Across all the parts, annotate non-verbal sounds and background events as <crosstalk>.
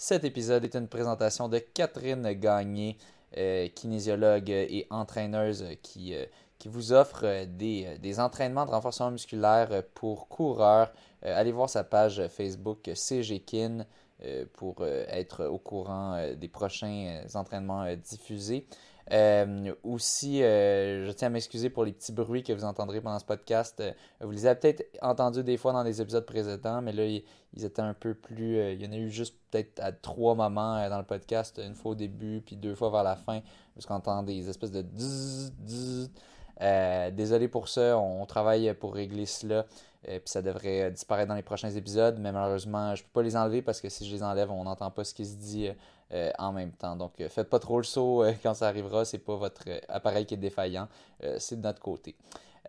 Cet épisode est une présentation de Catherine Gagné, euh, kinésiologue et entraîneuse qui, euh, vous offre euh, des, des, entraînements de renforcement musculaire pour coureurs. allez voir sa page Facebook CGKIN pour être au courant des prochains entraînements diffusés. Euh, aussi, euh, je tiens à m'excuser pour les petits bruits que vous entendrez pendant ce podcast. Euh, vous les avez peut-être entendus des fois dans des épisodes précédents, mais là, ils, étaient un peu plus. il y en a eu juste peut-être à trois moments dans le podcast, une fois au début, puis deux fois vers la fin, parce qu'on entend des espèces de désolé pour ça, on, travaille pour régler cela. puis ça devrait disparaître dans les prochains épisodes, mais malheureusement, je ne peux pas les enlever parce que si je les enlève, on n'entend pas ce qui se dit euh, en même temps. Donc, euh, faites pas trop le saut euh, quand ça arrivera. C'est pas votre appareil qui est défaillant, c'est de notre côté.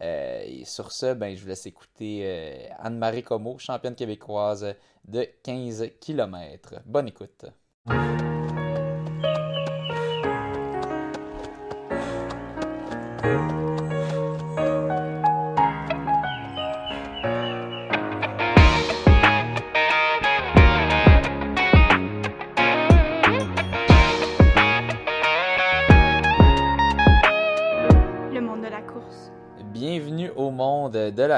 et sur ce, ben, je vous laisse écouter Anne-Marie Como, championne québécoise de 15 km. Bonne écoute.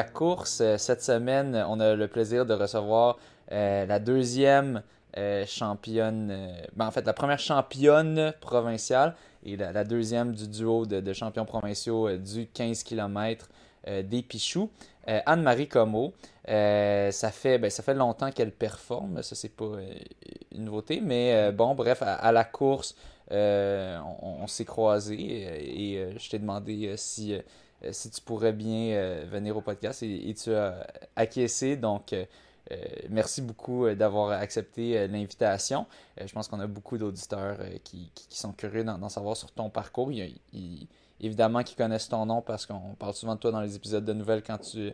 Course. Euh, cette semaine, on a le plaisir de recevoir euh, la deuxième euh, championne, ben, en fait la première championne provinciale et la, deuxième du duo de, champions provinciaux du 15 km des Pichoux. Anne-Marie Comeau, ça, fait, ben, ça fait longtemps qu'elle performe, ça c'est pas une nouveauté, mais bon, bref, à, la course, on, s'est croisés et je t'ai demandé si si tu pourrais bien euh, venir au podcast et, tu as acquiescé. Donc, euh, merci beaucoup d'avoir accepté l'invitation. je pense qu'on a beaucoup d'auditeurs qui, sont curieux d'en savoir sur ton parcours. évidemment, qui connaissent ton nom parce qu'on parle souvent de toi dans les épisodes de nouvelles quand tu,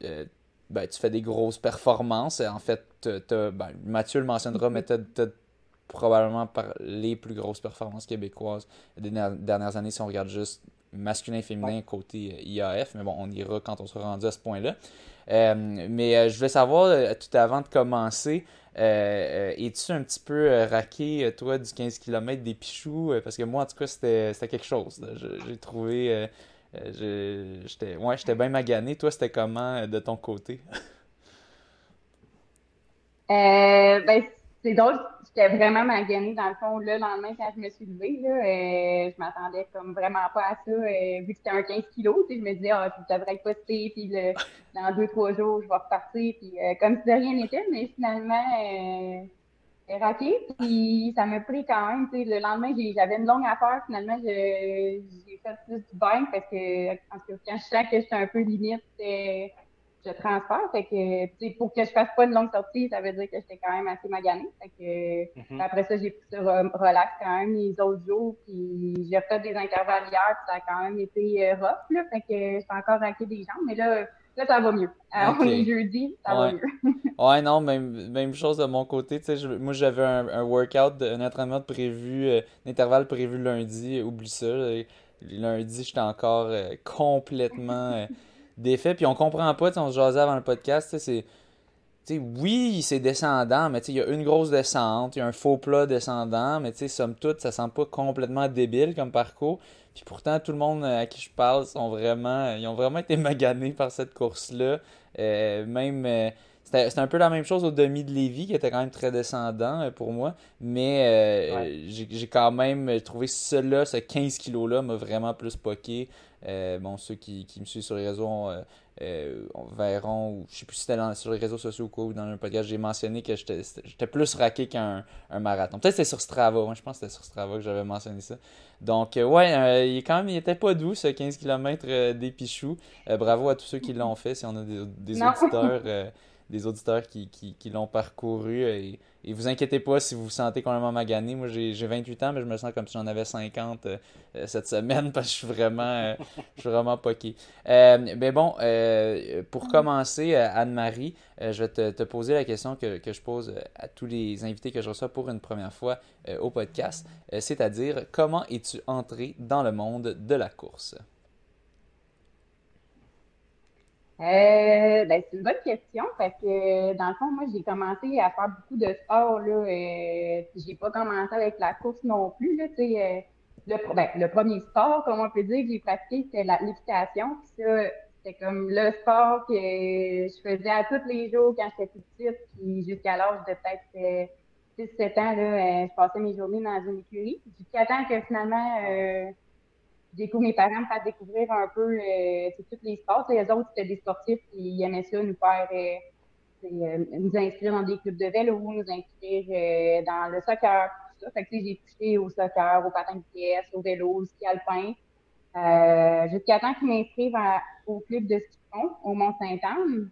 ben, tu fais des grosses performances. En fait, ben, Mathieu le mentionnera, mais tu as, probablement par les plus grosses performances québécoises des dernières années si on regarde juste masculin et féminin côté euh, IAF, mais bon, on ira quand on sera rendu à ce point-là. Euh, mais euh, je voulais savoir, tout avant de commencer, es-tu un petit peu raqué, toi, du 15 km des Pichoux? parce que moi, en tout cas, c'était quelque chose. J'ai trouvé... j'étais ouais, bien magané. Toi, c'était comment de ton côté? <laughs> ben, c'est drôle, j'étais vraiment maganée dans le fond le lendemain quand je me suis levée. Là, euh, je m'attendais comme vraiment pas à ça. Euh, vu que c'était un 15 kilos, je me disais, ah, je devrais être postée, puis le, <laughs> dans deux, trois jours, je vais repartir. Puis euh, comme si de rien n'était, mais finalement, euh, raqué. Puis ça m'a pris quand même. Le lendemain, j'avais une longue affaire. Finalement, j'ai fait plus du bain parce que quand je sens que j'étais un peu limite, je transfère. Fait que, pour que je fasse pas une longue sortie, ça veut dire que j'étais quand même assez maganée. Fait que, mm-hmm. Après ça, j'ai pris ça relax quand même les autres jours. Puis j'ai fait des intervalles hier, puis ça a quand même été euh, rough. Là, fait que j'ai encore raqué des jambes. Mais là, là, ça va mieux. Alors, on est jeudi, ça va mieux. <laughs> ouais, non, même, même chose de mon côté. Je, moi, j'avais un, un, workout, un entraînement prévu, euh, un intervalle prévu lundi. Oublie ça. Lundi, j'étais encore euh, complètement défait. Puis on comprend pas, on se jasait avant le podcast, c'est. oui, c'est descendant, mais il y a une grosse descente, il y a un faux plat descendant, mais somme toute, ça sent pas complètement débile comme parcours. Puis pourtant, tout le monde à qui je parle sont vraiment, ils ont vraiment été <laughs> maganés par cette course-là. Euh, même, euh, c'était un peu la même chose au demi de Lévis, qui était quand même très descendant euh, pour moi. Mais j'ai quand même trouvé cela, ce 15 kilos-là, m'a vraiment plus poqué. Euh, bon, ceux qui, me suivent sur les réseaux euh, euh, verront, ou je sais plus si c'était sur les réseaux sociaux ou dans un podcast, j'ai mentionné que j'étais plus raqué qu'un marathon. Peut-être que c'était sur Strava, je pense que c'était sur Strava que j'avais mentionné ça. Donc, ouais, il, quand même, il était pas doux ce 15 km des Pichoux. bravo à tous ceux qui l'ont fait, si on a des, des auditeurs <laughs> des auditeurs qui, qui, l'ont parcouru. Et, et, vous inquiétez pas si vous vous sentez complètement magané. Moi, j'ai 28 ans, mais je me sens comme si j'en avais 50 euh, euh, cette semaine <laughs> parce que je suis vraiment, euh, je suis vraiment poqué. mais bon, pour commencer, Anne-Marie, je vais te, te, poser la question que, que, je pose à tous les invités que je reçois pour une première fois au podcast, c'est-à-dire comment es-tu entré dans le monde de la course? Euh, ben, c'est une bonne question parce que dans le fond, moi, j'ai commencé à faire beaucoup de sport. Là, euh, j'ai pas commencé avec la course non plus. Là, euh, le, ben, le premier sport, comme on peut dire, que j'ai pratiqué, c'était l'équitation. Puis ça, c'était comme le sport que je faisais à tous les jours quand j'étais petite. Puis jusqu'à l'âge de peut-être 6-7 ans, là, je passais mes journées dans une écurie. Jusqu'à temps que finalement découvre mes parents me faire découvrir un peu euh, tous les sports. Les autres, c'était des sportifs qui aimaient ça, nous faire euh, euh, nous inscrire dans des clubs de vélo, nous inscrire euh, dans le soccer, tout ça. Fait que j'ai touché au soccer, au patin de pièce, au vélo, au ski alpin. Jusqu'à temps qu'ils m'inscrivent au club de ski fond au Mont-Saint-Anne.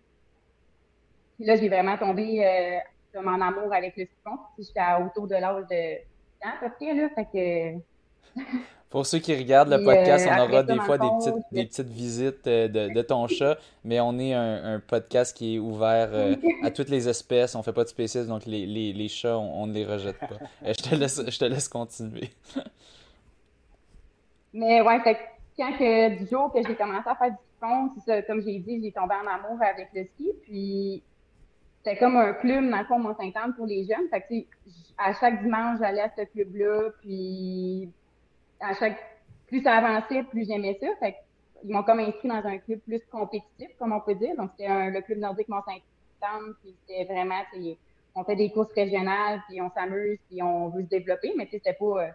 Puis là, j'ai vraiment tombé comme en amour avec le ski fond. J'étais autour de l'âge de 100 à peu près, là. Fait que <laughs> Pour ceux qui regardent le podcast, on aura des fois des petites, des petites visites euh, de, de, ton chat, mais on est un, un podcast qui est ouvert euh, à toutes les espèces. On fait pas de spécisme, donc les, les, les chats, on, ne les rejette pas. Euh, je, te laisse, je te laisse continuer. <laughs> mais ouais, fait, quand que, du jour que j'ai commencé à faire du fond, ça, comme j'ai dit, j'ai tombé en amour avec le ski, puis c'était comme un club, dans le fond, Mont-Saint-Anne pour les jeunes. Fait que, à chaque dimanche, j'allais à ce club-là, puis à chaque plus ça avançait, plus j'aimais ça. Fait ils m'ont comme inscrit dans un club plus compétitif, comme on peut dire. Donc, c'était le club nordique Mont-Saint-Anne, puis c'était vraiment, on fait des courses régionales, puis on s'amuse, puis on veut se développer, mais c'était pas, euh,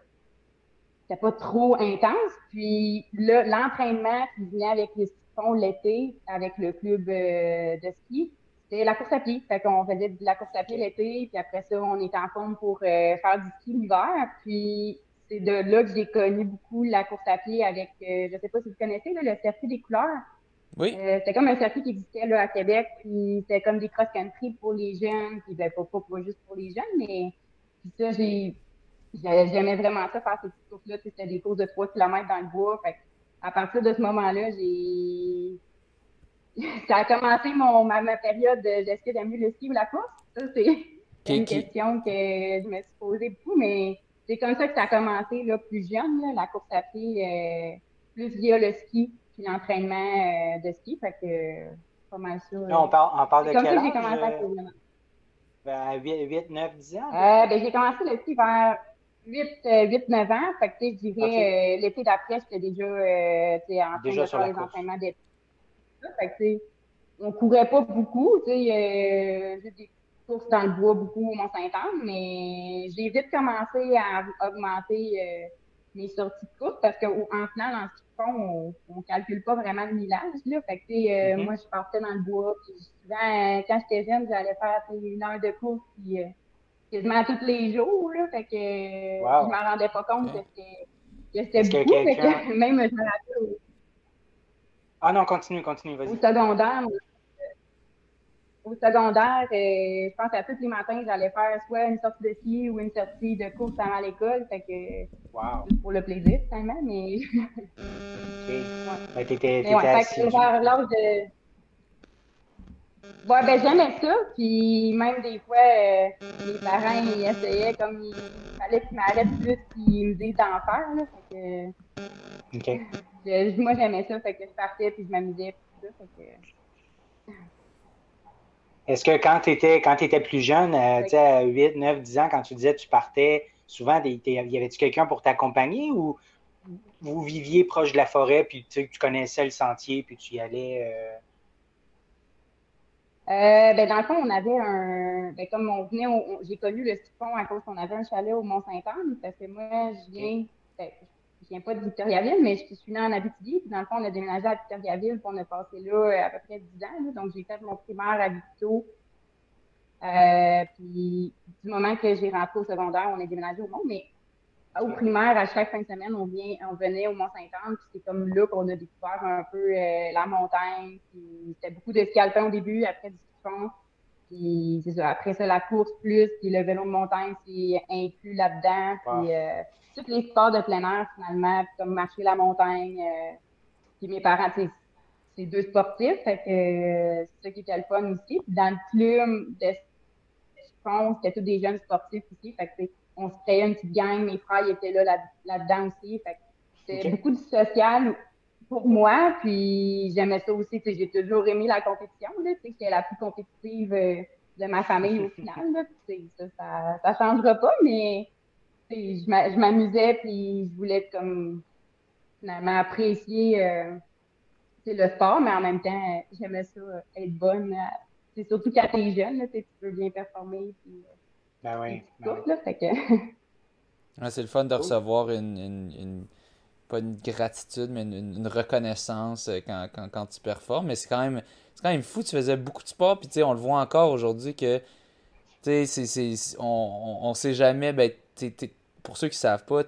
c'était pas trop intense. Puis l'entraînement qui venait avec les skis l'été, avec le club euh, de ski, c'était la course à pied. Fait qu'on faisait de la course à pied l'été, puis après ça, on était en forme pour euh, faire du ski l'hiver. Puis c'est de là que j'ai connu beaucoup la course à pied avec, euh, je sais pas si vous connaissez, le circuit des couleurs. Oui. Euh, c'était comme un circuit qui existait là, à Québec, puis c'était comme des cross-country pour les jeunes, puis ben, pas, pas, juste pour les jeunes, mais puis ça, j'ai j'aimais vraiment ça, faire ces petites courses-là. C'était des courses de 3 km dans le bois. Fait à partir de ce moment-là, j'ai <laughs> ça a commencé mon, ma, période de j'aime mieux le ski ou la course? Ça, c'est une question que je me suis posée beaucoup, mais c'est comme ça que ça a commencé là, plus jeune, là, la course à pied, euh, plus via le ski, puis l'entraînement euh, de ski. Fait que pas mal ça. on parle, on parle de comme quel ça que j'ai commencé à courir. Vers 8, 9, 10 ans? Euh, ben, j'ai commencé le ski vers 8, 8 9 ans. Fait que, tu sais, je dirais, okay. euh, l'été d'après, j'étais déjà, euh, en train de faire les course. entraînements d'été. Fait que, tu sais, on courait pas beaucoup, tu sais, euh, des courses dans le bois beaucoup au Mont-Saint-Anne, mais j'ai vite commencé à augmenter euh, mes sorties de course parce qu'en final, en ski on, ne calcule pas vraiment le millage. Là. Fait que, euh, mm -hmm. moi, je partais dans le bois. Puis souvent, quand j'étais jeune, j'allais faire une heure de course puis, euh, quasiment tous les jours. Là. Fait que wow. je m'en rendais pas compte okay. que c'était beaucoup. Que que, <laughs> même, je me rappelle. Ah non, continue, continue, vas-y. Au secondaire, au secondaire, euh, je pense à tous les matins, j'allais faire soit une sortie de ski ou une sortie de course avant l'école. Fait que, wow. pour le plaisir, finalement, mais. <laughs> OK. Ouais. T'étais, ouais, fait que vers l'âge de. Ouais, ben j'aimais ça, puis même des fois, euh, mes parents, ils essayaient comme il fallait qu'ils m'arrêtent plus, qu'ils me disent d'en faire, là, fait que... Je, moi, j'aimais ça, fait que je partais, puis je m'amusais, puis tout ça, fait que... Est-ce que quand tu étais, quand étais plus jeune, euh, tu sais, à 8, 9, 10 ans, quand tu disais que tu partais, souvent, y avait-tu quelqu'un pour t'accompagner ou vous viviez proche de la forêt, puis tu connaissais le sentier, puis tu y allais? Euh... Euh, ben, dans le fond, on avait un. Ben, comme on venait, j'ai connu le siphon à cause qu'on avait un chalet au Mont-Saint-Anne, parce que moi, je viens. Ben, viens pas de Victoriaville, mais je suis née en Abitibi. Puis dans le fond, on a déménagé à Victoriaville, puis on a passé là à peu près 10 ans. Là, donc, j'ai fait mon primaire à Victo. Euh, puis du moment que j'ai rentré au secondaire, on a déménagé au Mont. Mais au primaire, à chaque fin de semaine, on, vient, on venait au Mont-Saint-Anne. Puis c'est comme là qu'on a découvert un peu euh, la montagne. Puis c'était beaucoup de ski alpin au début, après du ski fond. Puis c'est ça, après ça, la course plus, puis le vélo de montagne, c'est inclus là-dedans. Puis euh, tous les sports de plein air, finalement, comme marcher la montagne. Euh, puis mes parents, c'est deux sportifs, fait que euh, c'est ça qui était le fun aussi. Puis dans le club de fond, c'était tous des jeunes sportifs aussi. Fait que on se créait une petite gang, mes frères ils étaient là, là, là-dedans aussi. Fait que c'était okay. beaucoup de social pour moi. Puis j'aimais ça aussi. J'ai toujours aimé la compétition. J'étais la plus compétitive euh, de ma famille au final. Là. Ça, ça, changera pas, mais je m'amusais puis je voulais comme finalement apprécier euh, le sport, mais en même temps, j'aimais ça être bonne. C'est surtout quand t'es jeune, là, tu peux bien performer. Puis, ben oui. Ben que... c'est le fun de recevoir une, une, pas une gratitude, mais une, reconnaissance euh, quand, quand, tu performes. Mais c'est quand même c'est quand même fou. Tu faisais beaucoup de sport, puis on le voit encore aujourd'hui que tu sais, on, on, sait jamais. Ben, pour ceux qui savent pas,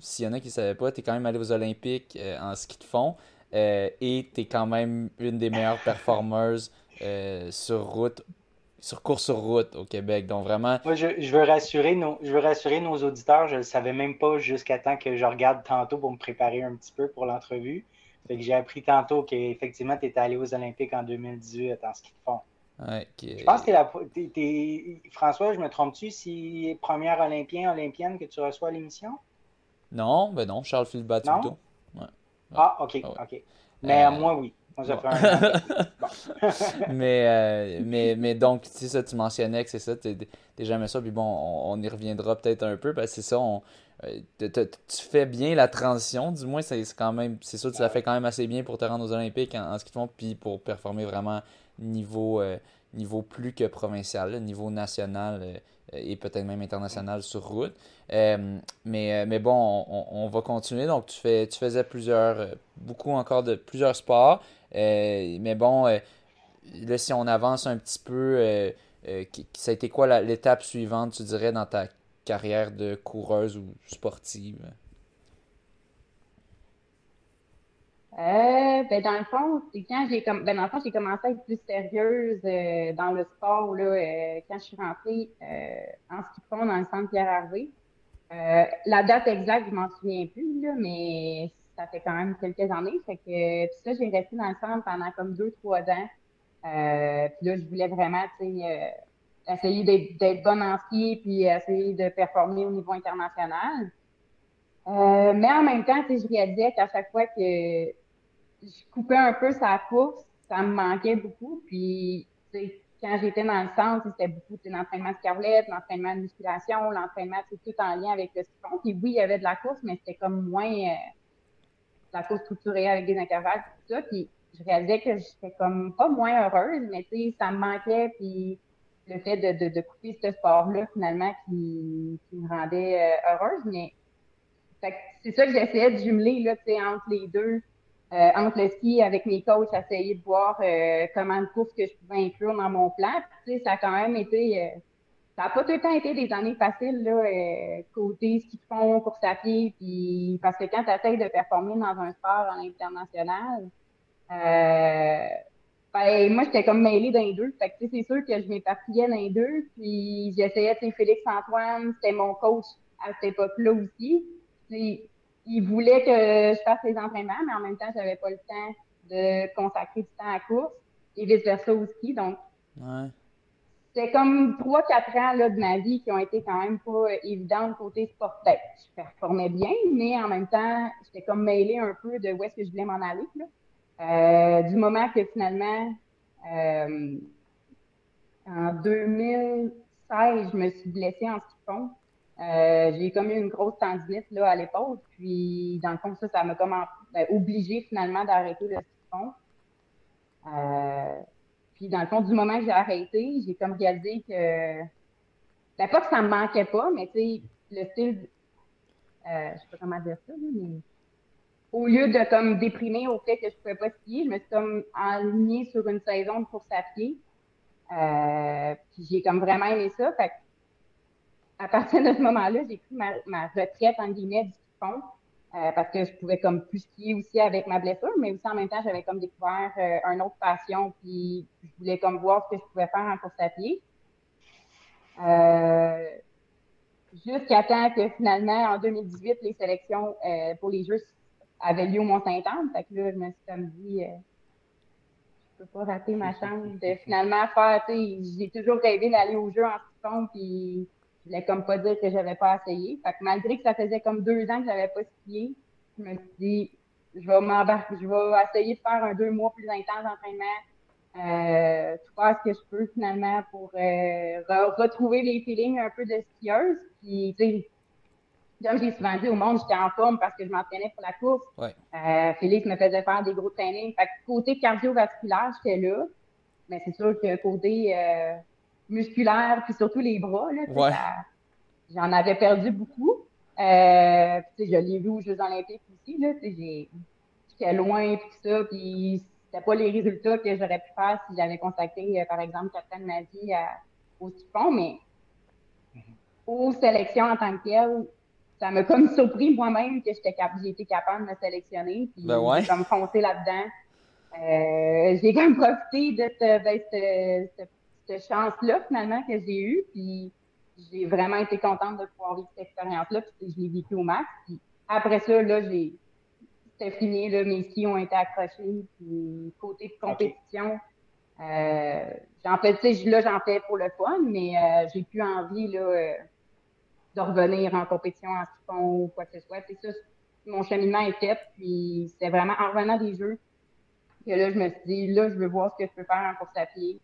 s'il y en a qui ne savaient pas, tu es quand même allé aux Olympiques euh, en ski de fond euh, et tu es quand même une des meilleures performeuses sur route sur course sur route au Québec. Donc vraiment. Moi, je, veux rassurer nos, je veux rassurer nos auditeurs. Je ne le savais même pas jusqu'à temps que je regarde tantôt pour me préparer un petit peu pour l'entrevue. Fait que j'ai appris tantôt qu'effectivement, tu étais allé aux Olympiques en 2018 en ski de fond. Ouais, Je pense que la, François, je me trompe-tu? Si première Olympien, Olympienne que tu reçois à l'émission? Non, ben non, Charles Philippe Batuto. Ouais. Ah, ok, ah ok. Mais euh, moi, oui. <laughs> <laughs> mais, euh, mais, mais donc, tu sais, ça, tu mentionnais que c'est ça, t'es jamais ça, puis bon, on, y reviendra peut-être un peu, parce que c'est ça, on, euh, tu fais bien la transition, du moins, c'est quand même, c'est ça, tu la fais quand même assez bien pour te rendre aux Olympiques en, ce qui font, puis pour performer vraiment niveau, euh, niveau plus que provincial, niveau national et peut-être même international sur route. mais, mais bon, on, on, va continuer. Donc, tu, fais, tu faisais plusieurs, beaucoup encore de plusieurs sports. Euh, mais bon, euh, là, si on avance un petit peu, euh, ça a été quoi l'étape suivante, tu dirais, dans ta carrière de coureuse ou sportive? Ben dans le fond, quand j'ai comme ben dans le fond, j'ai commencé à être plus sérieuse dans le sport là, quand je suis rentrée en ski fond dans le centre Pierre Harvey. la date exacte, je m'en souviens plus, là, mais ça fait quand même quelques années. Fait que, puis ça, j'ai resté dans le centre pendant comme deux, trois ans. Euh, puis là, je voulais vraiment, euh, essayer d'être bonne en ski, puis essayer de performer au niveau international. Euh, mais en même temps, je réalisais qu'à chaque fois que je coupais un peu sa course, ça me manquait beaucoup. Puis, quand j'étais dans le centre, c'était beaucoup l'entraînement de carlette, l'entraînement de musculation, l'entraînement, tout en lien avec le ski. Puis oui, il y avait de la course, mais c'était comme moins la course structurée avec des intervalles, tout ça. Puis je réalisais que j'étais comme pas moins heureuse, mais tu ça me manquait. Puis le fait de, de, couper ce sport-là, finalement, qui, qui, me rendait euh, heureuse. Mais c'est ça que j'essayais de jumeler là, entre les deux. Euh, entre le ski avec mes coachs, essayer de voir euh, comment de course que je pouvais inclure dans mon plan. Puis, ça a quand même été ça n'a pas tout le temps été des années faciles, là, euh, côté ski de fond, course à pied, puis parce que quand tu essaies de performer dans un sport en international, euh, ben, moi, j'étais comme mêlée d'un deux. Fait que, c'est sûr que je m'éparpillais d'un deux, puis j'essayais, tu sais, Félix-Antoine, c'était mon coach à cette époque-là aussi. Il voulait que je fasse les entraînements, mais en même temps, j'avais pas le temps de consacrer du temps à la course et vice-versa au ski, donc... Ouais c'était comme trois, quatre ans là, de ma vie qui ont été quand même pas évidentes côté sportif. Je performais bien, mais en même temps, j'étais comme mêlée un peu de où est-ce que je voulais m'en aller. Là. Euh, du moment que finalement, euh, en 2016, je me suis blessée en ski de fond. Euh, j'ai comme eu une grosse tendinite là, à l'épaule. Puis, dans le fond, ça, ça m'a comme ben, obligée finalement d'arrêter le ski. Euh, puis dans le fond, du moment que j'ai arrêté, j'ai comme réalisé que. Ben, pas que ça me manquait pas, mais tu sais, le style. Euh, je sais pas comment dire ça, mais. Au lieu de comme déprimer au fait que je pouvais pas skier, je me suis comme alignée sur une saison de course à pied. Euh, puis j'ai comme vraiment aimé ça. Fait à partir de ce moment-là, j'ai pris ma, retraite en guillemets du fond. Euh, parce que je pouvais comme plus skier aussi avec ma blessure, mais aussi en même temps, j'avais comme découvert euh, un autre passion, puis je voulais comme voir ce que je pouvais faire en course à pied. Euh, Jusqu'à temps que finalement, en 2018, les sélections euh, pour les Jeux avaient lieu au Mont-Saint-Anne. Fait que là, je me suis comme dit, je peux pas rater ma chance de finalement faire, tu sais, j'ai toujours rêvé d'aller aux Jeux en ski puis je voulais comme pas dire que j'avais pas essayé. Fait que malgré que ça faisait comme deux ans que j'avais pas skié, je me suis dit, je vais m'embarquer, je vais essayer de faire un deux mois plus intense d'entraînement. Euh, faire ce que je peux finalement pour euh, retrouver les feelings un peu de skieuse. Puis, tu sais, comme j'ai souvent dit au monde, j'étais en forme parce que je m'entraînais pour la course. Ouais. Euh, Félix me faisait faire des gros trainings. Fait que côté cardiovasculaire, j'étais là. Mais c'est sûr que côté euh, musculaire, puis surtout les bras, là, Ouais. j'en avais perdu beaucoup. Euh, puis, je l'ai vu aux Jeux olympiques aussi. Là, j'étais loin, puis tout ça. Puis c'était pas les résultats que j'aurais pu faire si j'avais contacté, euh, par exemple, Catherine Mazie à- au Tifon. Mais aux sélections en tant que telles, ça m'a comme surpris moi-même que j'étais cap- j'ai été capable de me sélectionner. Puis Ben ouais. j'ai comme foncé là-dedans. Euh, j'ai comme profité de ce- ben, ce- ce- cette chance-là finalement que j'ai eue. Puis j'ai vraiment été contente de pouvoir vivre cette expérience-là. Puis je l'ai vécu au max. Puis après ça, là, j'ai c'était fini, là, mes skis ont été accrochés. Puis côté de compétition, euh, j'en fais, tu sais, là, j'en fais pour le fun, mais euh, j'ai plus envie là, euh, de revenir en compétition en ski ou quoi que ce soit. C'est ça, mon cheminement est fait. Puis c'est vraiment en revenant des jeux que là, je me suis dit, là, je veux voir ce que je peux faire en course à pied.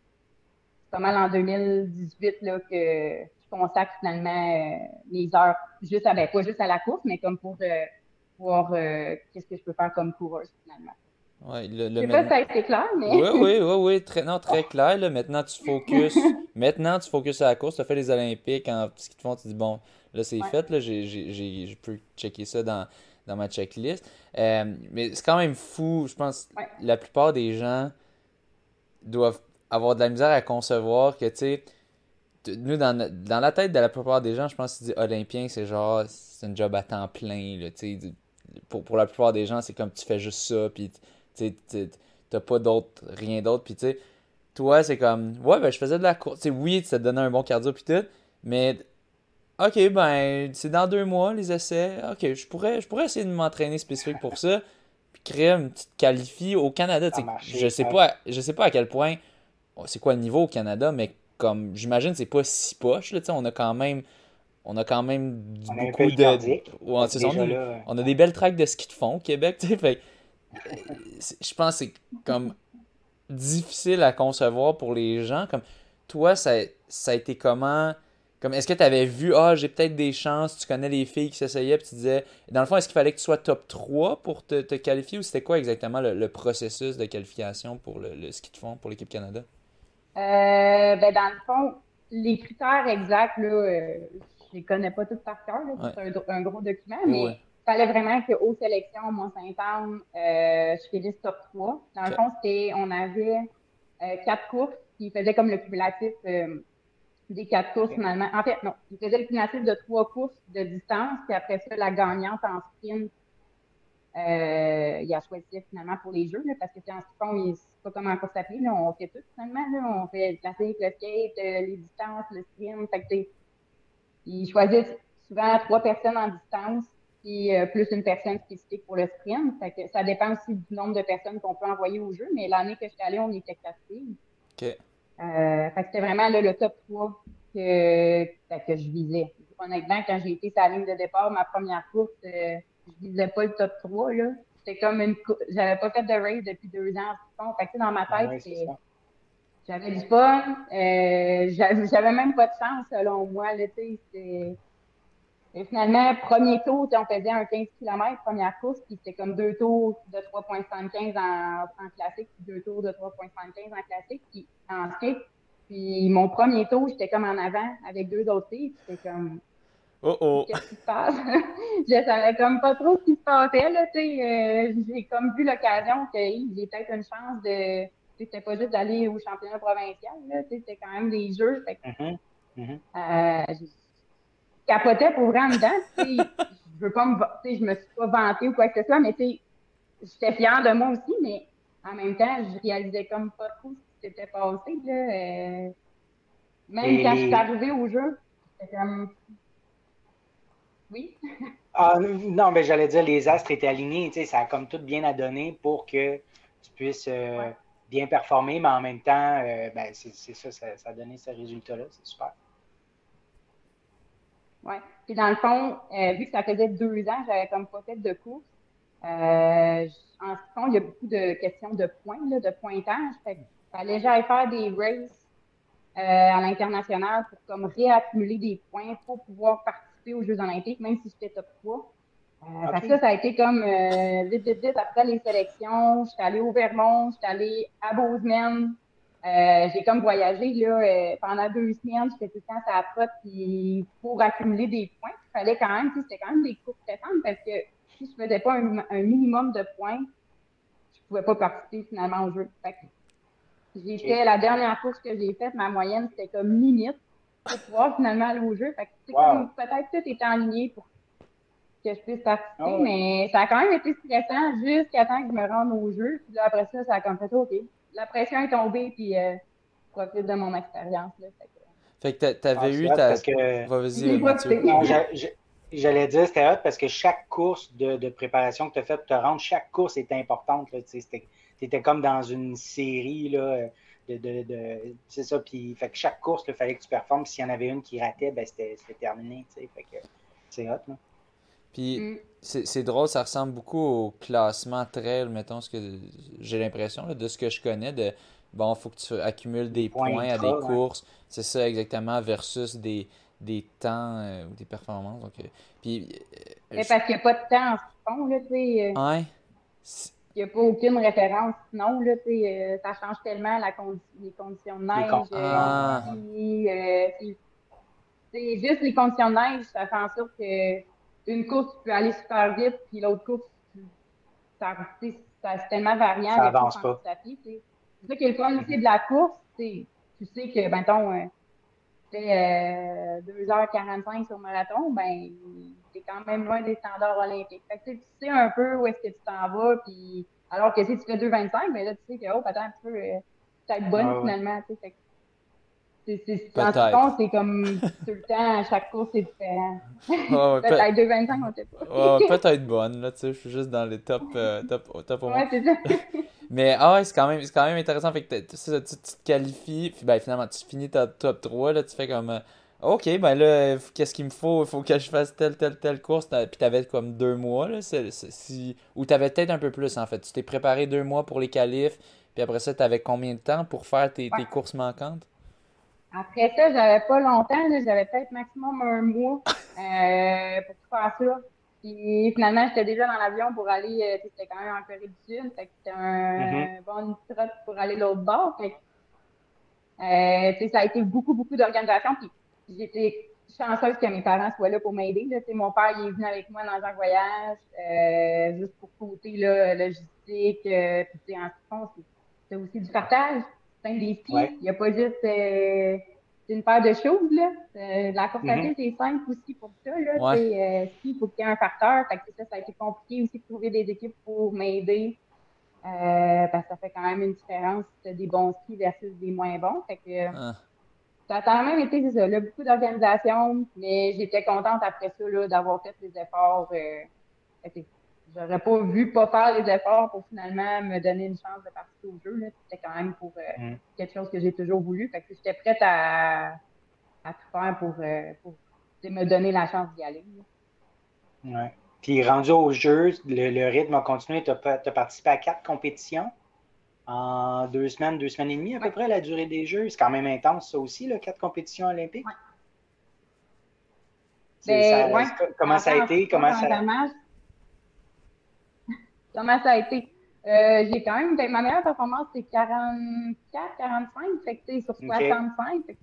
C'est pas mal en 2018 là, que je consacre finalement euh, mes heures, juste à, ben, pas juste à la course, mais comme pour euh, voir euh, qu'est-ce que je peux faire comme coureuse finalement. Ouais, le, Je le sais pas men- si ça a été clair, mais. Oui, oui, <laughs> oui, oui, très, non, très clair. Là. Maintenant, tu focus. Maintenant, tu focus à la course. Tu as fait les Olympiques. En ce qu'ils te font, tu dis, bon, là, c'est Ouais. fait. Là, j'ai, j'ai, je peux checker ça dans, dans ma checklist. Euh, mais c'est quand même fou. Je pense Ouais. la plupart des gens doivent avoir de la misère à concevoir que, tu sais, nous, dans, dans la tête de la plupart des gens, je pense que tu dis Olympien, c'est genre, c'est un job à temps plein. Là, tu sais. pour, pour la plupart des gens, c'est comme tu fais juste ça. Puis, tu t'as pas d'autre, rien d'autre. Puis, tu sais, toi, c'est comme, ouais, ben, je faisais de la course. Tu sais, oui, ça te donnait un bon cardio, puis tout. Mais, ok, ben, c'est dans deux mois, les essais. Ok, je pourrais, je pourrais essayer de m'entraîner spécifique pour ça. Puis, créer une petite qualifie au Canada. Tu je sais ouais. pas, je sais pas à quel point, c'est quoi le niveau au Canada, mais comme, j'imagine, c'est pas si poche, là, on a quand même. On a quand même On a beaucoup de. Ouais, ça, on a- là, on a des belles tracks de ski de fond au Québec. <laughs> Fait, je pense que c'est comme difficile à concevoir pour les gens. Comme toi, ça, ça a été comment? Comme est-ce que tu avais vu, ah, j'ai peut-être des chances, tu connais les filles qui s'essayaient, puis tu disais, dans le fond, est-ce qu'il fallait que tu sois top 3 pour te, te qualifier ou c'était quoi exactement le, le processus de qualification pour le, le ski de fond pour l'équipe Canada? Euh, ben, dans le fond, les critères exacts, là, euh, je les connais pas tous par cœur. là, C'est un, gros document, mais Ouais. il fallait vraiment qu'aux sélections, Mont-Saint-Anne, euh, je finisse top 3. Dans le fond, c'était, on avait euh, quatre courses qui faisaient comme le cumulatif euh, des quatre courses finalement. En fait, non, ils faisaient le cumulatif de trois courses de distance, puis après ça, la gagnante en sprint euh, il a choisi finalement pour les jeux, là, parce que c'est en fond, il- c'est pas comme en course à pied, là, on fait tout finalement, là, on fait le classique, le skate, euh, les distances, le sprint, fait que ils choisissent souvent trois personnes en distance, puis euh, plus une personne spécifique pour le sprint, fait que ça dépend aussi du nombre de personnes qu'on peut envoyer au jeu, mais l'année que j'étais allée, on était quatre filles. Ok. Euh, fait que c'était vraiment là, le top 3 que, ben, que je visais. Honnêtement, quand j'ai été sur la ligne de départ, ma première course, euh, je visais pas le top 3. Là. C'était comme une J'avais pas fait de race depuis deux ans. en Fait que, dans ma Ah tête, ouais, c'est j'avais du fun. Euh, j'avais même pas de chance, selon moi. Là, et finalement, premier tour, on faisait un 15 km, première course, puis c'était comme deux tours de 3.75 en, en classique, puis deux tours de 3.75 en classique, puis en skate. Puis mon premier tour, j'étais comme en avant avec deux autres filles, puis c'était comme, Oh oh! qu'est-ce qui se passe? <laughs> je savais comme pas trop ce qui se passait, là, tu sais. euh, j'ai comme vu l'occasion que j'ai peut-être une chance de. C'était pas juste d'aller au championnat provincial, là, tu sais, c'était quand même des jeux. Fait que, Mhm. Mhm. euh, je capotais pour en dedans. tu sais. Je veux pas me, tu sais, je me suis pas vantée ou quoi que ce soit, mais tu sais, j'étais fière de moi aussi, mais en même temps, je réalisais comme pas trop ce qui s'était passé, là. euh, même Et quand je suis arrivée au jeu, c'était comme. Oui. Ah, non, mais j'allais dire, les astres étaient alignés, tu sais, ça a comme tout bien à donner pour que tu puisses euh, Ouais. bien performer, mais en même temps, euh, ben, c'est ça, ça, ça a donné ce résultat-là, c'est super. Ouais. Puis dans le fond, euh, vu que ça faisait deux ans, j'avais comme pas fait de course. Euh, en fond, il y a beaucoup de questions de points, là, de pointage. Fait fallait j'aille faire des races euh, à l'international pour comme réaccumuler des points pour pouvoir participer aux Jeux olympiques, même si j'étais top 3. Euh, que ça, ça a été comme euh, vite, vite, vite après les sélections. J'étais allée au Vermont, j'étais allée à Bozeman. Euh, j'ai comme voyagé là, pendant deux semaines, j'étais tout le temps à la trotte puis pour accumuler des points. Il fallait quand même, c'était quand même des courses stressantes parce que si je faisais pas un, un, minimum de points, je pouvais pas participer finalement au jeu. j'ai fait la dernière course que j'ai faite, ma moyenne c'était comme limite pour pouvoir finalement aller au jeu. Fait que, wow. comme peut-être tout était aligné pour que je puisse participer, oh. mais ça a quand même été stressant jusqu'à temps que je me rende au jeu. Puis là, après ça, ça a comme fait OK. La pression est tombée, puis euh, je profite de mon expérience. Là, fait que, fait que t'avais ah, eu ta. Parce que... Vas-y, J'allais dire, c'était hot parce que chaque course de, de préparation que tu as faite pour te rendre, chaque course était importante. Tu étais comme dans une série là, de. de, de c'est ça. Puis, fait que chaque course, il fallait que tu performes. S'il y en avait une qui ratait, ben, c'était terminé. Fait que c'est hot. Puis mm. c'est drôle, ça ressemble beaucoup au classement trail, mettons, ce que j'ai l'impression de ce que je connais de bon, faut que tu accumules des points, à des courses. C'est ça exactement versus des, des temps euh, ou des performances. Donc, euh, puis, euh, Mais parce qu'il n'y a pas de temps en fond, là, tu sais. Ouais. Il n'y a pas aucune référence sinon, là, sais, ça change tellement la les conditions de neige. Ah. c'est juste les conditions de neige, ça fait en sorte que une course, tu peux aller super vite, puis l'autre course, ça, c'est tellement variant. Ça avance pas. C'est ça qui est le fun aussi de la course. Tu sais que, mettons, euh, tu fais 2h45 euh, sur marathon, ben, t'es quand même loin des standards olympiques. Fait que, tu sais un peu où est-ce que tu t'en vas, puis alors que si tu fais 2h25, ben là, tu sais que, oh, attends un peu, euh, peut-être bonne ah finalement, tu sais. C'est comme tout le temps, à chaque course, c'est différent. Oh, <laughs> peut-être 2,25, on sait pas. oh, peut-être bonne, là, tu sais, je suis juste dans les top, euh, top, top au Ouais, c'est ça. <laughs> Mais ah ouais, c'est quand, même, quand même intéressant. Fait que tu, tu, te qualifies, puis ben, finalement, tu finis ta top 3, là, tu fais comme. Euh, ok, ben là, qu'est-ce qu'il me faut? Il faut que je fasse telle, telle, telle course. Puis t'avais comme deux mois, là. C si... Ou t'avais peut-être un peu plus, en fait. Tu t'es préparé deux mois pour les qualifs, puis après ça, t'avais combien de temps pour faire tes, tes courses manquantes? Après ça, j'avais pas longtemps, j'avais peut-être maximum un mois <laughs> euh, pour faire ça. Puis finalement, j'étais déjà dans l'avion pour aller, euh, c'était quand même en Corée du Sud, fait que c'était un, mm-hmm. bon trotte pour aller l'autre bord. Fait euh, ça a été beaucoup, beaucoup d'organisation. Puis j'étais chanceuse que mes parents soient là pour m'aider. Mon père il est venu avec moi dans un voyage, euh, juste pour côté là, logistique. Euh, puis en fond, c'est aussi du partage c'est des skis. Il n'y a pas juste euh, une paire de choses. Là. Euh, la course à pied, c'est simple aussi pour ça. Là. Euh, il faut qu'il y ait un facteur. Fait que ça, ça a été compliqué aussi de trouver des équipes pour m'aider. Euh, parce que ça fait quand même une différence des bons skis versus des moins bons. Fait que, ah. Ça a quand même été ça, là, beaucoup d'organisation, mais j'étais contente après ça d'avoir fait des efforts. Euh, j'aurais pas vu pas faire les efforts pour finalement me donner une chance de participer au jeu. C'était quand même pour euh, mm. quelque chose que j'ai toujours voulu. Fait que j'étais prête à, à tout faire pour, euh, pour me donner la chance d'y aller. Ouais. Puis rendu au jeu, le, rythme a continué. Tu as, participé à quatre compétitions? En deux semaines, deux semaines et demie à peu près la durée des jeux. C'est quand même intense ça aussi, là, quatre compétitions olympiques. Ouais. Ben, ouais. Comment ça a été? Comment ça... <laughs> Comment ça a été? Euh, j'ai quand même, ben, ma meilleure performance, c'est 44, 45, fait que, sur 65. Fait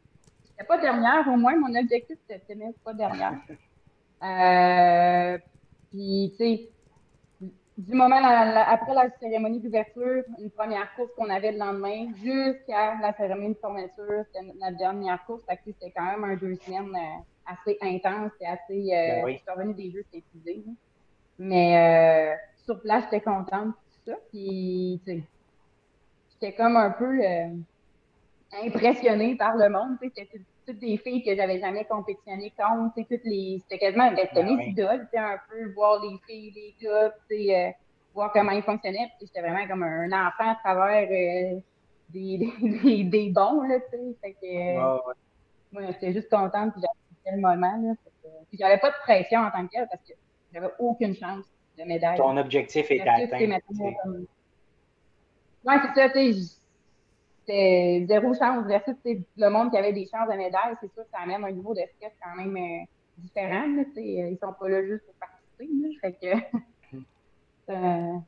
j'étais pas dernière, au moins, mon objectif, c'était même pas dernière. <laughs> euh, puis, tu sais, du moment après la cérémonie d'ouverture, une première course qu'on avait le lendemain, jusqu'à la cérémonie de fermeture, c'était notre dernière course. C'était quand même un deux semaines euh, assez intense et assez. Euh, ben Je suis revenue des jeux, c'était épuisé. Mais euh, sur place, j'étais contente, tout ça. Puis, tu sais, j'étais comme un peu euh, impressionnée par le monde. C'était toutes des filles que j'avais jamais compétitionné contre. Toutes les, c'était quasiment c'était mes idoles, un peu voir les filles, les gars, euh, voir comment ils fonctionnaient. J'étais vraiment comme un enfant à travers euh, des, <laughs> des, des, bons. Là, fait que, Moi, j'étais juste contente, puis j'avais le moment. Là, puis j'avais pas de pression en tant que telle parce que j'avais aucune chance de médaille. Ton objectif est atteint. Oui, c'est ça, tu sais. C'était zéro chance versus le monde qui avait des chances de médaille. C'est sûr que ça amène un niveau de stress quand même euh, différent. Là, ils sont pas là juste pour participer. fait que, <laughs> euh,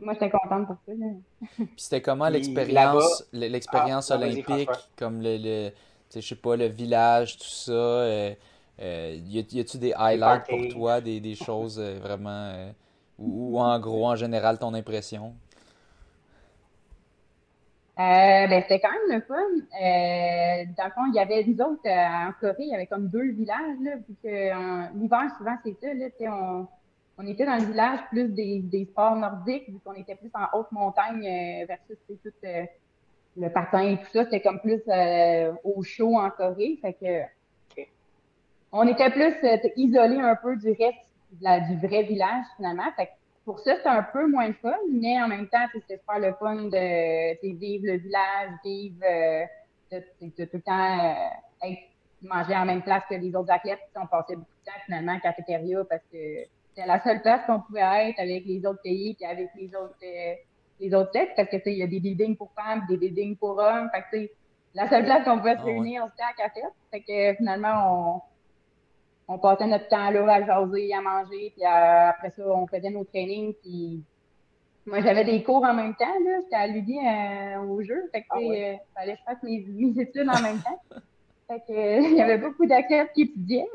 moi, j'étais contente pour ça. <laughs> Puis c'était comment l'expérience l'expérience ah, olympique, comme le, le je sais pas, le village, tout ça? Euh, euh, y a-tu des highlights pour toi, des, des choses euh, vraiment. ou, <laughs> en gros, en général, ton impression? Ben, c'était quand même le fun. dans le fond, il y avait nous autres en Corée, il y avait comme deux villages, là, vu que l'hiver, souvent, c'est ça, là, on, on était dans le village plus des, des sports nordiques, vu qu'on était plus en haute montagne versus tout le patin et tout ça, c'était comme plus euh, au chaud en Corée. Fait que on était plus euh, isolé un peu du reste du vrai village finalement. Fait que pour ça, c'était un peu moins fun, mais en même temps, c'était super le fun de vivre le village, vivre euh, de, tout le temps être, manger en même place que les autres athlètes. On passait beaucoup de temps finalement à cafétéria parce que c'était la seule place qu'on pouvait être avec les autres pays et avec les autres les autres parce que il y a des buildings pour femmes, des buildings pour hommes. Fait que, la seule place qu'on pouvait se ah réunir, c'était à café. Fait que finalement, on, on passait notre temps là à jaser, à manger, puis après ça, on faisait nos trainings. Puis moi, j'avais des cours en même temps. là J'étais alludée euh, au jeu. Fait que ah euh, fallait que je fasse mes, mes, études en même temps. <laughs> Fait que, euh, il y avait beaucoup d'acteurs qui étudiaient.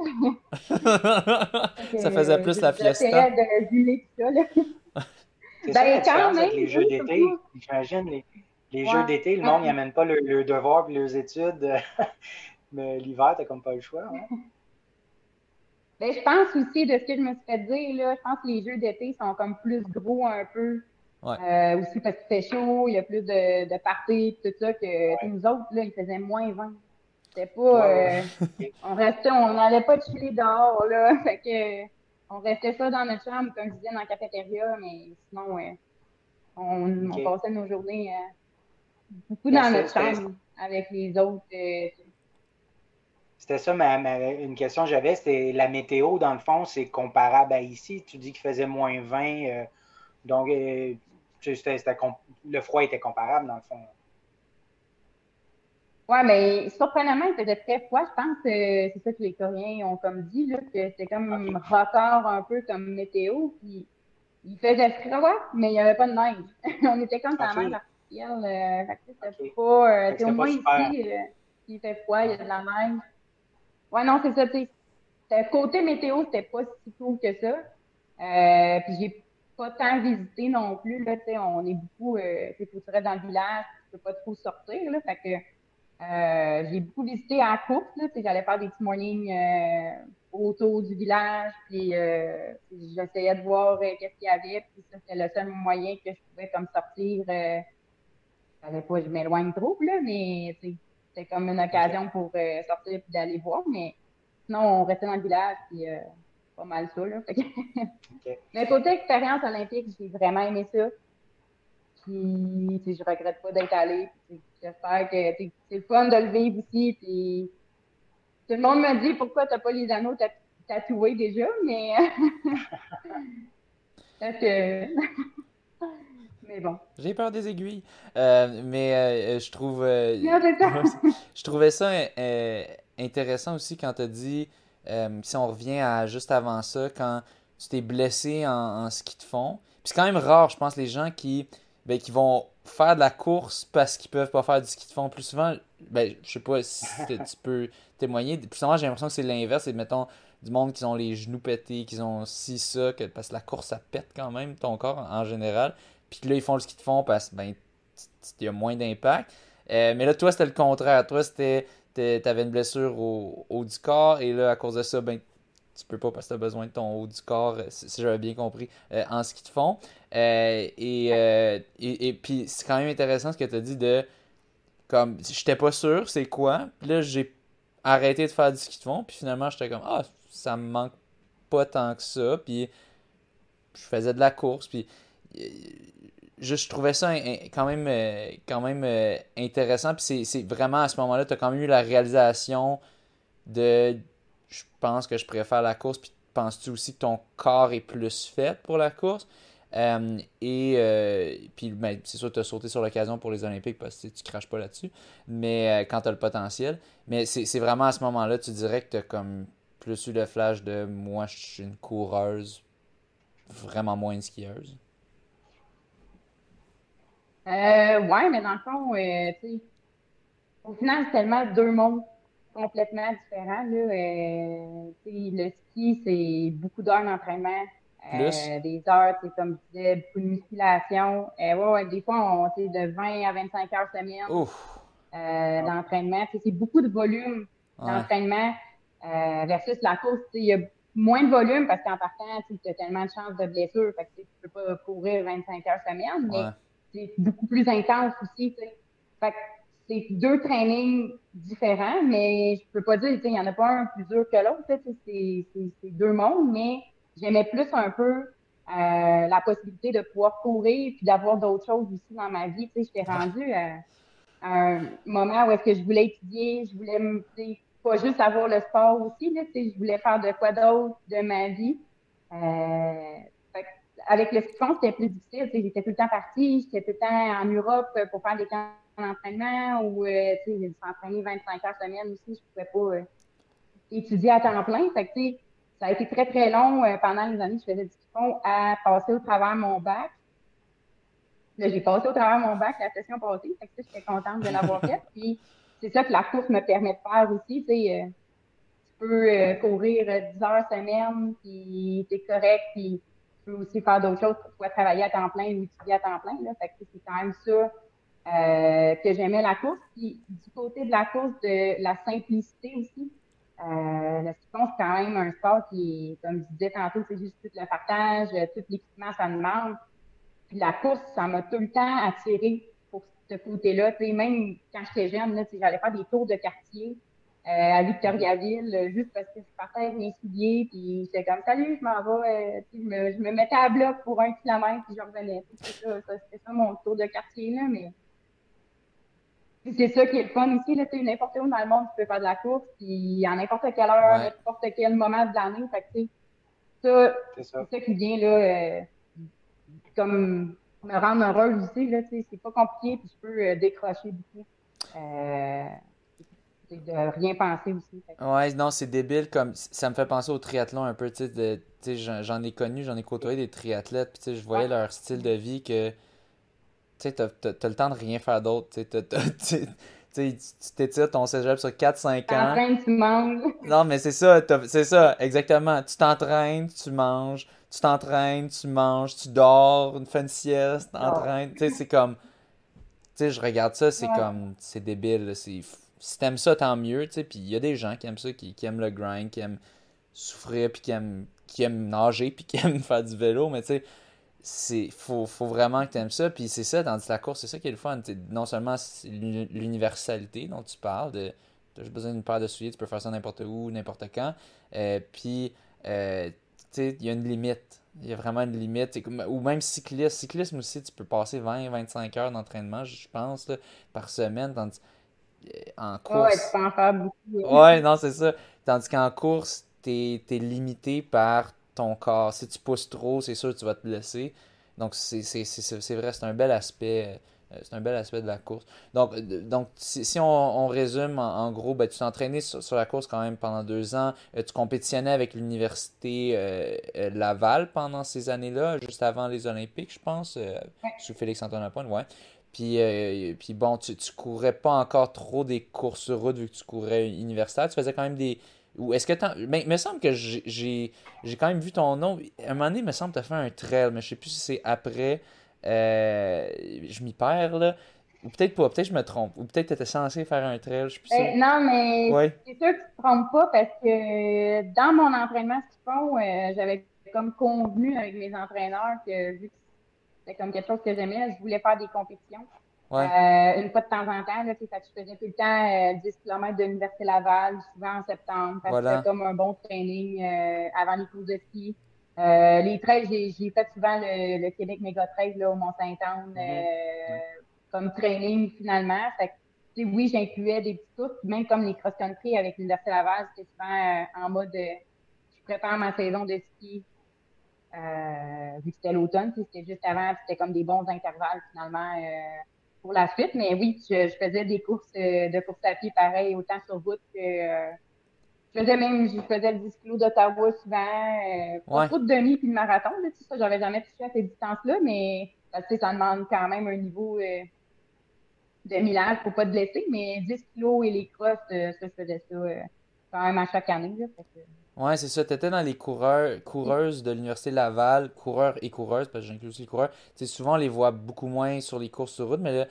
<laughs> ça faisait plus la fiesta. de ça, là. <laughs> C'est ben, ça quand les jeux d'été. J'imagine, les, les jeux d'été, le monde n'amène pas le, le, devoir et leurs études. Mais l'hiver, t'as comme pas le choix. Hein? Ben, je pense aussi, de ce que je me suis fait dire, là, je pense que les jeux d'été sont comme plus gros un peu. Euh, aussi parce qu'il fait chaud, il y a plus de, de parties, tout ça, que nous autres, là, il faisait moins 20. C'était pas. Euh, on restait, on n'allait pas chiller dehors, là. <laughs> Fait que on restait ça dans notre chambre, comme je disais, dans la cafétéria, mais sinon, on, passait nos journées euh, beaucoup dans notre chambre avec les autres. Euh, c'était ça, ma, une question que j'avais, c'était la météo, dans le fond, c'est comparable à ici. Tu dis qu'il faisait moins 20, euh, donc le froid était comparable, dans le fond. Ouais, mais surprenamment, il faisait très froid. Je pense que c'est ça que les Coréens ont comme dit, là, que c'était comme un record un peu comme météo. Puis il faisait froid, mais il n'y avait pas de neige. <laughs> on était comme dans la neige artificielle. Euh, c'était pas. Euh, au moins ici, euh, il fait froid, il y a de la neige. Ouais, non, c'est ça. Côté météo, c'était pas si cool que ça. Euh, puis j'ai pas tant visité non plus. Là, on est beaucoup. Euh, c'est dans le village, tu peux pas trop sortir. Là, fait que euh, j'ai beaucoup visité à la course. J'allais faire des petits mornings euh, autour du village. Puis j'essayais de voir qu'est-ce qu'il y avait. Puis ça, c'était le seul moyen que je pouvais comme sortir. Fallait pas je m'éloigne trop, là, mais c'était comme une occasion pour sortir et d'aller voir. Mais sinon, on restait dans le village. Puis pas mal ça. Là. <laughs> Mais côté expérience olympique, j'ai vraiment aimé ça. Puis, je regrette pas d'être allée. J'espère que c'est fun de le vivre aussi. Puis, tout le monde me dit pourquoi t'as pas les anneaux tatoués déjà, mais. <laughs> Parce que. <laughs> mais bon. J'ai peur des aiguilles. Euh, mais euh, je trouve. Euh, <laughs> je trouvais ça intéressant aussi quand tu as dit. si on revient à juste avant ça, quand tu t'es blessé en, en, ski de fond. Puis c'est quand même rare, je pense, les gens qui ben, qui vont faire de la course parce qu'ils peuvent pas faire du ski de fond. Plus souvent, ben, je sais pas si tu <laughs> peux témoigner. Plus souvent, j'ai l'impression que c'est l'inverse. C'est, mettons, du monde qui ont les genoux pétés, qui ont si ça, que, parce que la course, ça pète quand même ton corps en, général. Puis là, ils font le ski de fond parce que, ben, y a moins d'impact. Euh, mais là, toi, c'était le contraire. Toi, c'était, t'avais une blessure au, haut du corps et là, à cause de ça, ben, tu peux pas parce que tu as besoin de ton haut du corps, euh, si, j'avais bien compris, euh, en ski de fond. Et, et, puis, c'est quand même intéressant ce que tu as dit de. Comme, j'étais pas sûr c'est quoi. Puis là, j'ai arrêté de faire du ski de fond. Puis finalement, j'étais comme, ah, ça me manque pas tant que ça. Puis, je faisais de la course. Puis, je, trouvais ça quand même, quand même intéressant. Puis, c'est vraiment à ce moment-là, tu as quand même eu la réalisation de je pense que je préfère la course. Puis penses-tu aussi que ton corps est plus fait pour la course? Euh, et euh, puis, ben, c'est sûr, tu as sauté sur l'occasion pour les Olympiques parce que tu craches pas là-dessus, mais euh, quand tu as le potentiel. Mais c'est vraiment à ce moment-là, tu dirais que tu as comme plus eu le flash de moi, je suis une coureuse, vraiment moins une skieuse. Ouais, mais dans le fond, tu sais, au final, c'est tellement deux mondes complètement différents. Là. le ski, c'est beaucoup d'heures d'entraînement euh, des heures, comme tu disais, beaucoup de musculation. Euh, ouais, ouais, des fois, on est de 20 à 25 heures semaine euh, d'entraînement. C'est beaucoup de volume d'entraînement euh, versus la course. Il y a moins de volume parce qu'en partant, tu as tellement de chances de blessure. Fait que, tu peux pas courir 25 heures semaine, mais c'est beaucoup plus intense aussi. Fait que c'est deux trainings différents, mais je peux pas dire, il n'y en a pas un plus dur que l'autre. C'est deux mondes, mais j'aimais plus un peu euh, la possibilité de pouvoir courir puis d'avoir d'autres choses aussi dans ma vie. J'étais rendue à, un moment où est-ce que je voulais étudier, je voulais pas juste avoir le sport aussi, là, je voulais faire de quoi d'autre de ma vie. Euh, avec le ski c'était plus difficile. J'étais tout le temps partie, j'étais tout le temps en Europe pour faire des camps d'entraînement ou euh, j'ai s'entraîner 25 heures semaine aussi, je pouvais pas euh, étudier à temps plein. Fait que, ça a été très, très long euh, pendant les années que je faisais du fond à passer au travers mon bac. Là, j'ai passé au travers mon bac la session passée, fait que j'étais contente de l'avoir <laughs> faite. Puis c'est ça que la course me permet de faire aussi. Tu, euh, peux euh, courir 10 heures semaine, puis t'es correct, puis peux aussi faire d'autres choses pour pouvoir travailler à temps plein ou étudier à temps plein. Là. Fait que c'est quand même ça que j'aimais la course. Puis du côté de la course, de la simplicité aussi. Euh, le ski c'est quand même un sport qui est, comme je disais tantôt, c'est juste tout le partage, tout l'équipement, ça demande. Puis la course, ça m'a tout le temps attiré pour ce côté-là. Même quand j'étais jeune, j'allais faire des tours de quartier euh, à Victoriaville, juste parce que je partais avec mes souliers, puis j'étais comme salut, je m'en vais. Euh, je, me, je me mettais à bloc pour un kilomètre, puis je revenais. C'était ça, ça, ça, mon tour de quartier, là, mais c'est ça qui est le fun aussi, là, n'importe où dans le monde, tu peux faire de la course, puis à n'importe quelle heure, n'importe quel moment de l'année. Fait que, ça, c'est ça. ça. qui vient, là, euh, comme me rendre heureuse aussi, là, c'est pas compliqué, puis je peux euh, décrocher beaucoup. Euh, de rien penser aussi. Ouais, non, c'est débile. comme Ça me fait penser au triathlon un peu. Tu sais, j'en ai connu, j'en ai côtoyé des triathlètes. Puis je voyais leur style de vie que tu sais, t'as, le temps de rien faire d'autre. Tu t'étires ton cégep sur 4-5 ans. tu manges. <laughs> Non, mais c'est ça, c'est ça, exactement. Tu t'entraînes, tu manges, tu t'entraînes, tu manges, tu dors, une fin de sieste, t'entraînes. Tu sais, c'est comme. Tu sais, je regarde ça, c'est comme. C'est débile. C'est, si t'aimes ça, tant mieux. Puis il y a des gens qui aiment ça, qui, aiment le grind, qui aiment souffrir, puis qui aiment, qui aiment nager, puis qui <laughs> aiment faire du vélo, mais tu sais c'est faut, faut vraiment que tu aimes ça. Puis c'est ça, dans la course, c'est ça qui est le fun. non seulement l'universalité dont tu parles, de as besoin d'une paire de souliers, tu peux faire ça n'importe où, n'importe quand. Euh, puis, euh, il y a une limite. Il y a vraiment une limite. Ou même cyclisme. Cyclisme aussi, tu peux passer 20-25 heures d'entraînement, je pense, par semaine. En course. Ouais, en beaucoup. Ouais, non, c'est ça. Tandis qu'en course, tu es, limité par ton corps. Si tu pousses trop, c'est sûr que tu vas te blesser. Donc, c'est vrai, c'est un bel aspect. Euh, c'est un bel aspect de la course. Donc, euh, donc si, on, résume, en, gros, ben, tu t'es entraîné sur, la course quand même pendant deux ans. Euh, tu compétitionnais avec l'université Laval pendant ces années-là, juste avant les Olympiques, je pense, sous Félix-Antoine Pointe, ouais. Puis, puis bon, tu, tu courais pas encore trop des courses sur route vu que tu courais universitaire. Tu faisais quand même des, ou est-ce que Mais il me semble que j'ai quand même vu ton nom. À un moment donné, il me semble que tu as fait un trail, mais je sais plus si c'est après. Euh, je m'y perds, là. Ou peut-être pas, peut-être je me trompe. Ou peut-être tu étais censé faire un trail, je suis plus euh, non, mais c'est sûr que tu te trompes pas parce que dans mon entraînement ce qu'ils font, euh, j'avais comme convenu avec mes entraîneurs que vu que c'était comme quelque chose que j'aimais, je voulais faire des compétitions. Euh, une fois de temps en temps, là, ça, je faisais tout le temps 10 euh, km de l'Université Laval, souvent en septembre, parce que c'était comme un bon training euh, avant les courses de ski. les trails, j'ai fait souvent le, Québec Méga Trail là, au Mont-Saint-Anne mm-hmm. comme training finalement. Fait que, oui, j'incluais des petits courses, même comme les cross-country avec l'Université Laval, c'était souvent en mode je prépare ma saison de ski. Euh, vu que c'était l'automne, c'était juste avant, c'était comme des bons intervalles finalement euh, pour la suite. Mais oui, je, faisais des courses euh, de course à pied pareil, autant sur route que je faisais même, je faisais le 10 kg d'Ottawa souvent, pas trop de demi puis le marathon. Là, ça, j'avais jamais touché à ces distances-là, mais ça demande quand même un niveau de millage pour pas te blesser, mais 10 kilos et les crosses, ça, je faisais ça quand même à chaque année. Là, Ouais, c'est ça. Tu étais dans les coureurs, coureuses de l'Université Laval, coureurs et coureuses, parce que j'inclus aussi les coureurs. sais, souvent, on les voit beaucoup moins sur les courses sur route, mais là,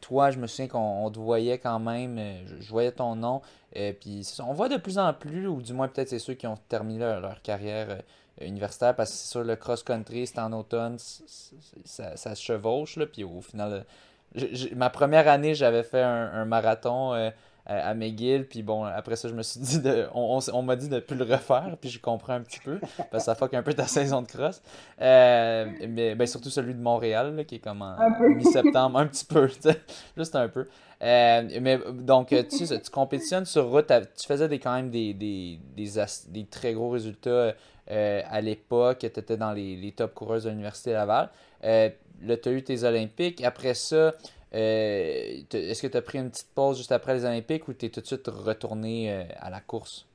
toi, je me souviens qu'on te voyait quand même. Euh, je, voyais ton nom. et euh, puis, on voit de plus en plus, ou du moins, peut-être c'est ceux qui ont terminé leur, carrière euh, universitaire, parce que c'est sûr, le cross-country, c'est en automne, ça, ça, se chevauche, là. Puis au final, ma première année, j'avais fait un marathon à McGill. Puis bon, après ça, je me suis dit, de, on, on, m'a dit de ne plus le refaire. Puis je comprends un petit peu. Parce que ça fuck un peu ta saison de cross. Euh, mais ben, surtout celui de Montréal, qui est comme en mi-septembre. un petit peu, <laughs> juste un peu. Euh, mais donc, tu, tu compétitionnes sur route. Tu faisais des, quand même des, des, des, des très gros résultats euh, à l'époque. Tu étais dans les, les top coureuses de l'Université Laval. là, tu as eu tes Olympiques. Après ça, euh, est-ce que tu as pris une petite pause juste après les Olympiques ou tu es tout de suite retourné euh, à la course?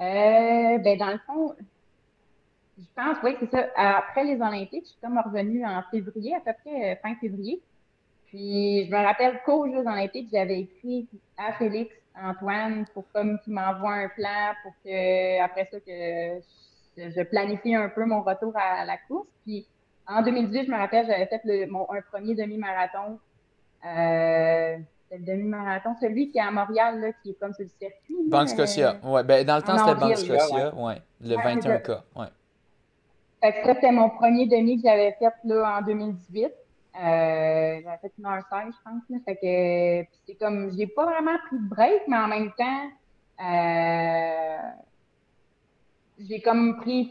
Euh, ben dans le fond, je pense, oui, c'est ça. Après les Olympiques, je suis comme revenue en février, à peu près fin février. Puis je me rappelle qu'aux Jeux Olympiques, j'avais écrit à Félix Antoine pour comme qu'il m'envoie un plan pour que après ça que je, planifie un peu mon retour à la course. Puis en 2018, je me rappelle, j'avais fait le, mon, un premier demi-marathon. Euh, le demi-marathon, celui qui est à Montréal, là, qui est comme sur le circuit. Banque Scotia. Euh, ouais, ben, dans le temps, c'était Banque Scotia. Ouais. Le 21K. Ouais. Fait que ça, c'était mon premier demi que j'avais fait là, en 2018. Euh, j'avais fait une heure 16, je pense. Là. Fait que c'est comme, j'ai pas vraiment pris de break, mais en même temps, euh, j'ai comme pris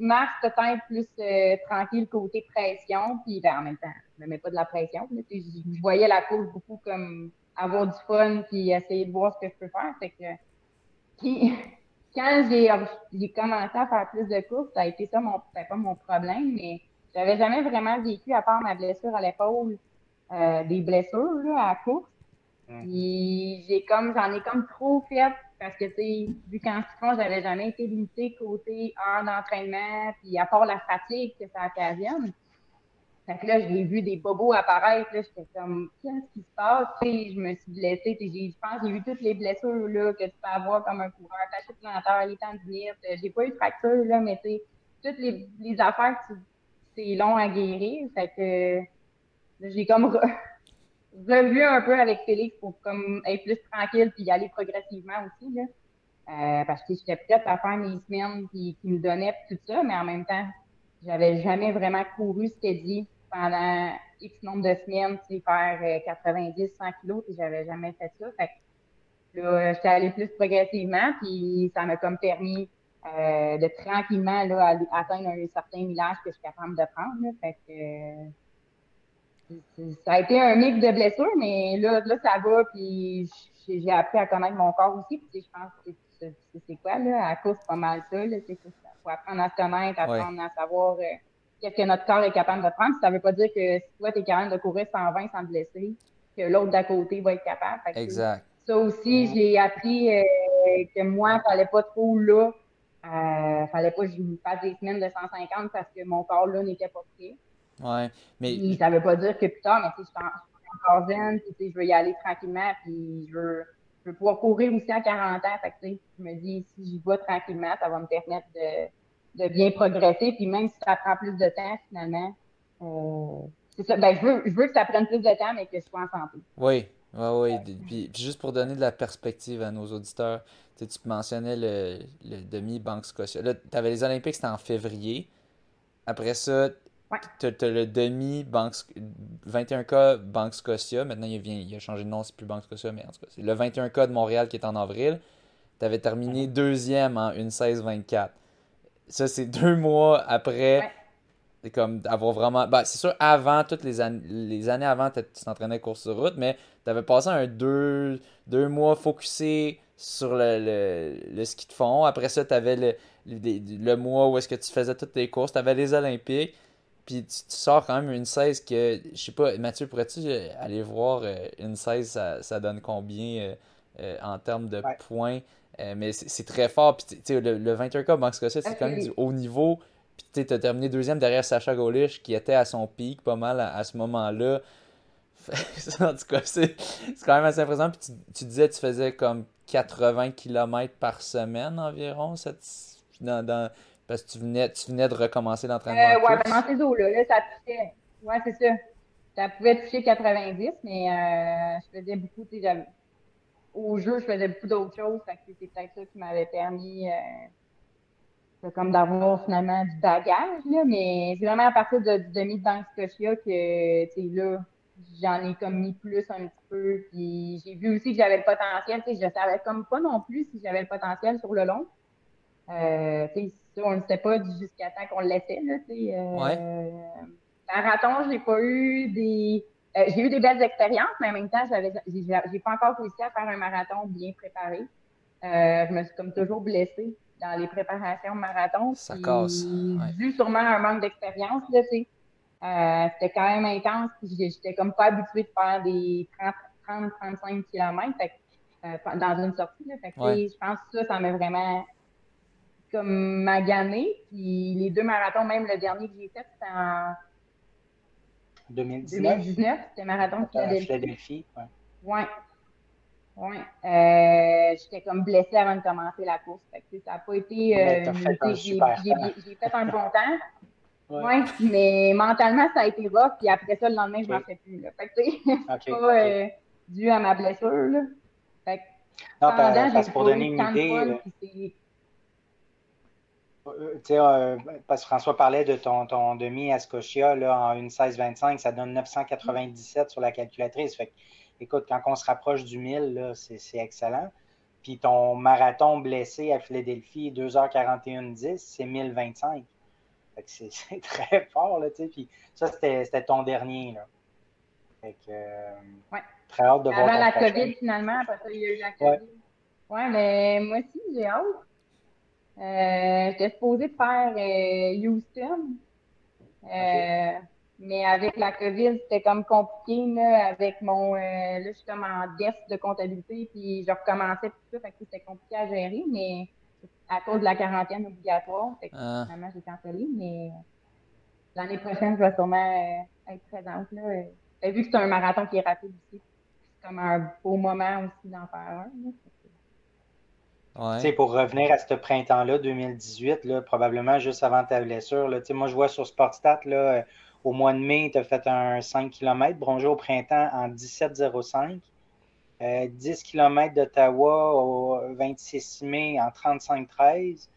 mars peut-être plus euh, tranquille côté pression, puis ben, en même temps, je me mets pas de la pression. je, voyais la course beaucoup comme avoir du fun, puis essayer de voir ce que je peux faire. Fait que, <laughs> quand j'ai commencé à faire plus de courses, ça a été ça mon, pas mon problème, mais j'avais jamais vraiment vécu, à part ma blessure à l'épaule, euh, des blessures là, à la course. Puis j'ai comme j'en ai comme trop fait parce que, tu sais, vu qu'en ski j'avais jamais été limitée côté heure d'entraînement, puis à part la fatigue que ça occasionne. Fait que là, j'ai vu des bobos apparaître, là, j'étais comme, qu'est-ce qui se passe? je me suis blessée, je pense j'ai vu toutes les blessures, là, que tu peux avoir comme un coureur, taché planteur, les tendinites, j'ai pas eu de fracture, là, mais tu toutes les, les affaires, c'est long à guérir, fait que j'ai comme revu un peu avec Félix pour comme être plus tranquille puis y aller progressivement aussi. Là. Euh, parce que j'étais prête à faire mes semaines qui, qui me donnaient tout ça, mais en même temps, j'avais jamais vraiment couru ce qu'elle dit pendant X nombre de semaines, tu sais, faire 90, euh, 100 kilos, puis j'avais jamais fait ça. Fait que là, j'étais allée plus progressivement, puis ça m'a comme permis euh, de tranquillement là, atteindre un certain millage que je suis capable de prendre. Là. Fait que ça a été un mix de blessures, mais là, là ça va, puis j'ai appris à connaître mon corps aussi, puis je pense que c'est quoi, là, à cause pas mal ça, là, il faut apprendre à se connaître, apprendre à savoir euh, qu'est-ce que notre corps est capable de prendre. Ça veut pas dire que si toi, tu es capable de courir 120 sans te blesser, que l'autre d'à côté va être capable. exact. Ça aussi, j'ai appris euh, que moi, il fallait pas trop là, euh, fallait pas que je me fasse des semaines de 150 parce que mon corps là n'était pas prêt. Ouais, mais. ça veut pas dire que plus tard, mais tu sais, je suis encore jeune, puis je veux y aller tranquillement, puis je veux, je veux pouvoir courir aussi à 40 ans. Fait que, tu sais, je me dis, si j'y vais tranquillement, ça va me permettre de, de bien progresser, puis même si ça prend plus de temps, finalement, euh, c'est ça. Ben, je veux, je veux que ça prenne plus de temps, mais que je sois en santé. Oui, oui, oui. Puis, juste pour donner de la perspective à nos auditeurs, tu mentionnais le, le demi-Banque Scotia. Là, tu avais les Olympiques, c'était en février. Après ça, tu as, le demi Banque 21K Banque Scotia. Maintenant, il, vient, il a changé de nom, c'est plus Banque Scotia, mais en tout cas, c'est le 21K de Montréal qui est en avril. Tu avais terminé deuxième en 1.16-24. Ça, c'est <laughs> deux mois après. C'est comme avoir vraiment. Ben, c'est sûr, avant, toutes les, années, les années avant, tu t'entraînais course sur route, mais tu avais passé un deux, deux mois focusé sur le, le, ski de fond. Après ça, tu avais le, le, mois où est-ce que tu faisais toutes tes courses. Tu avais les Olympiques. Puis tu, sors quand même une 16 que, je sais pas, Mathieu, pourrais-tu aller voir une 16, ça, donne combien en termes de points? mais c'est très fort. Puis le, le 21 Cup Banque c'est quand même du haut niveau. Puis tu as terminé deuxième derrière Sacha Golish, qui était à son pic pas mal à, ce moment-là. <laughs> en tout cas, c'est quand même assez impressionnant. Puis tu, disais que tu faisais comme 80 km par semaine environ, cette, dans, parce que tu venais, tu venais de recommencer l'entraînement. Euh, ouais, dans ces eaux-là, là, ça touchait. Ouais, c'est ça. Ça pouvait toucher 90, mais euh, je faisais beaucoup, tu sais, au jeu, je faisais beaucoup d'autres choses. C'est peut-être ça qui m'avait permis euh, comme d'avoir finalement du bagage, là, mais c'est vraiment à partir de, du demi de Banque Scotia que, tu sais, là, j'en ai comme mis plus un petit peu. Puis j'ai vu aussi que j'avais le potentiel. Tu sais, je savais comme pas non plus si j'avais le potentiel sur le long. Euh, on ne sait pas jusqu'à temps qu'on le laissait. Là, euh, ouais. Marathon, j'ai pas eu des. Euh, j'ai eu des belles expériences, mais en même temps, j'avais, j'ai, pas encore réussi à faire un marathon bien préparé. Euh, je me suis comme toujours blessée dans les préparations marathon. Ça casse. Dû sûrement à un manque d'expérience, là, tu sais. Euh, c'était quand même intense. J'étais comme pas habituée de faire des 30-35 km dans une sortie. Là. Fait Je pense que ça, ça m'a vraiment comme magané. Puis les deux marathons, même le dernier que j'ai fait, c'était en 2019. 2019, c'était marathon de Philadelphie. Philadelphie, ouais. Ouais. Ouais. Euh, j'étais comme blessée avant de commencer la course. Fait que, ça n'a pas été. Euh, j'ai fait un bon temps. Oui, mais mentalement, ça a été rough, puis après ça, le lendemain, je ne marchais plus. Là. Fait que, <laughs> c'est pas euh, dû à ma blessure. Là. Fait que, non, pendant, parce pour donner une idée. Euh, euh, parce que François parlait de ton, ton demi à Scotia là, en une 16-25, ça donne 997 sur la calculatrice. Fait que, écoute, quand on se rapproche du 1000, c'est excellent. Puis ton marathon blessé à Philadelphie, 2h41-10, c'est 1025. <laughs> c'est très fort, là, tu sais. Puis ça, c'était ton dernier, là. Fait que, euh, ouais. Très hâte de voir Avant la COVID, finalement, après ça, il y a eu la COVID. Ouais, mais moi aussi, j'ai hâte. Euh, J'étais supposée faire euh, Houston. Euh, mais avec la COVID, c'était comme compliqué, là, avec mon, euh, là, je suis comme en desk de comptabilité, puis je recommençais tout ça, fait que c'était compliqué à gérer, mais à cause de la quarantaine obligatoire. Fait que ah. finalement, j'ai cancellé, mais l'année prochaine, je vais sûrement euh, être présente. Là. Vu que c'est un marathon qui est rapide aussi, c'est comme un beau moment aussi d'en faire un. Ouais. Pour revenir à ce printemps-là, 2018, là, probablement juste avant ta blessure, moi je vois sur Sportstat, euh, au mois de mai, tu as fait un 5 km, bronzé au printemps en 17,05. 10 km d'Ottawa au 26 mai en 35-13.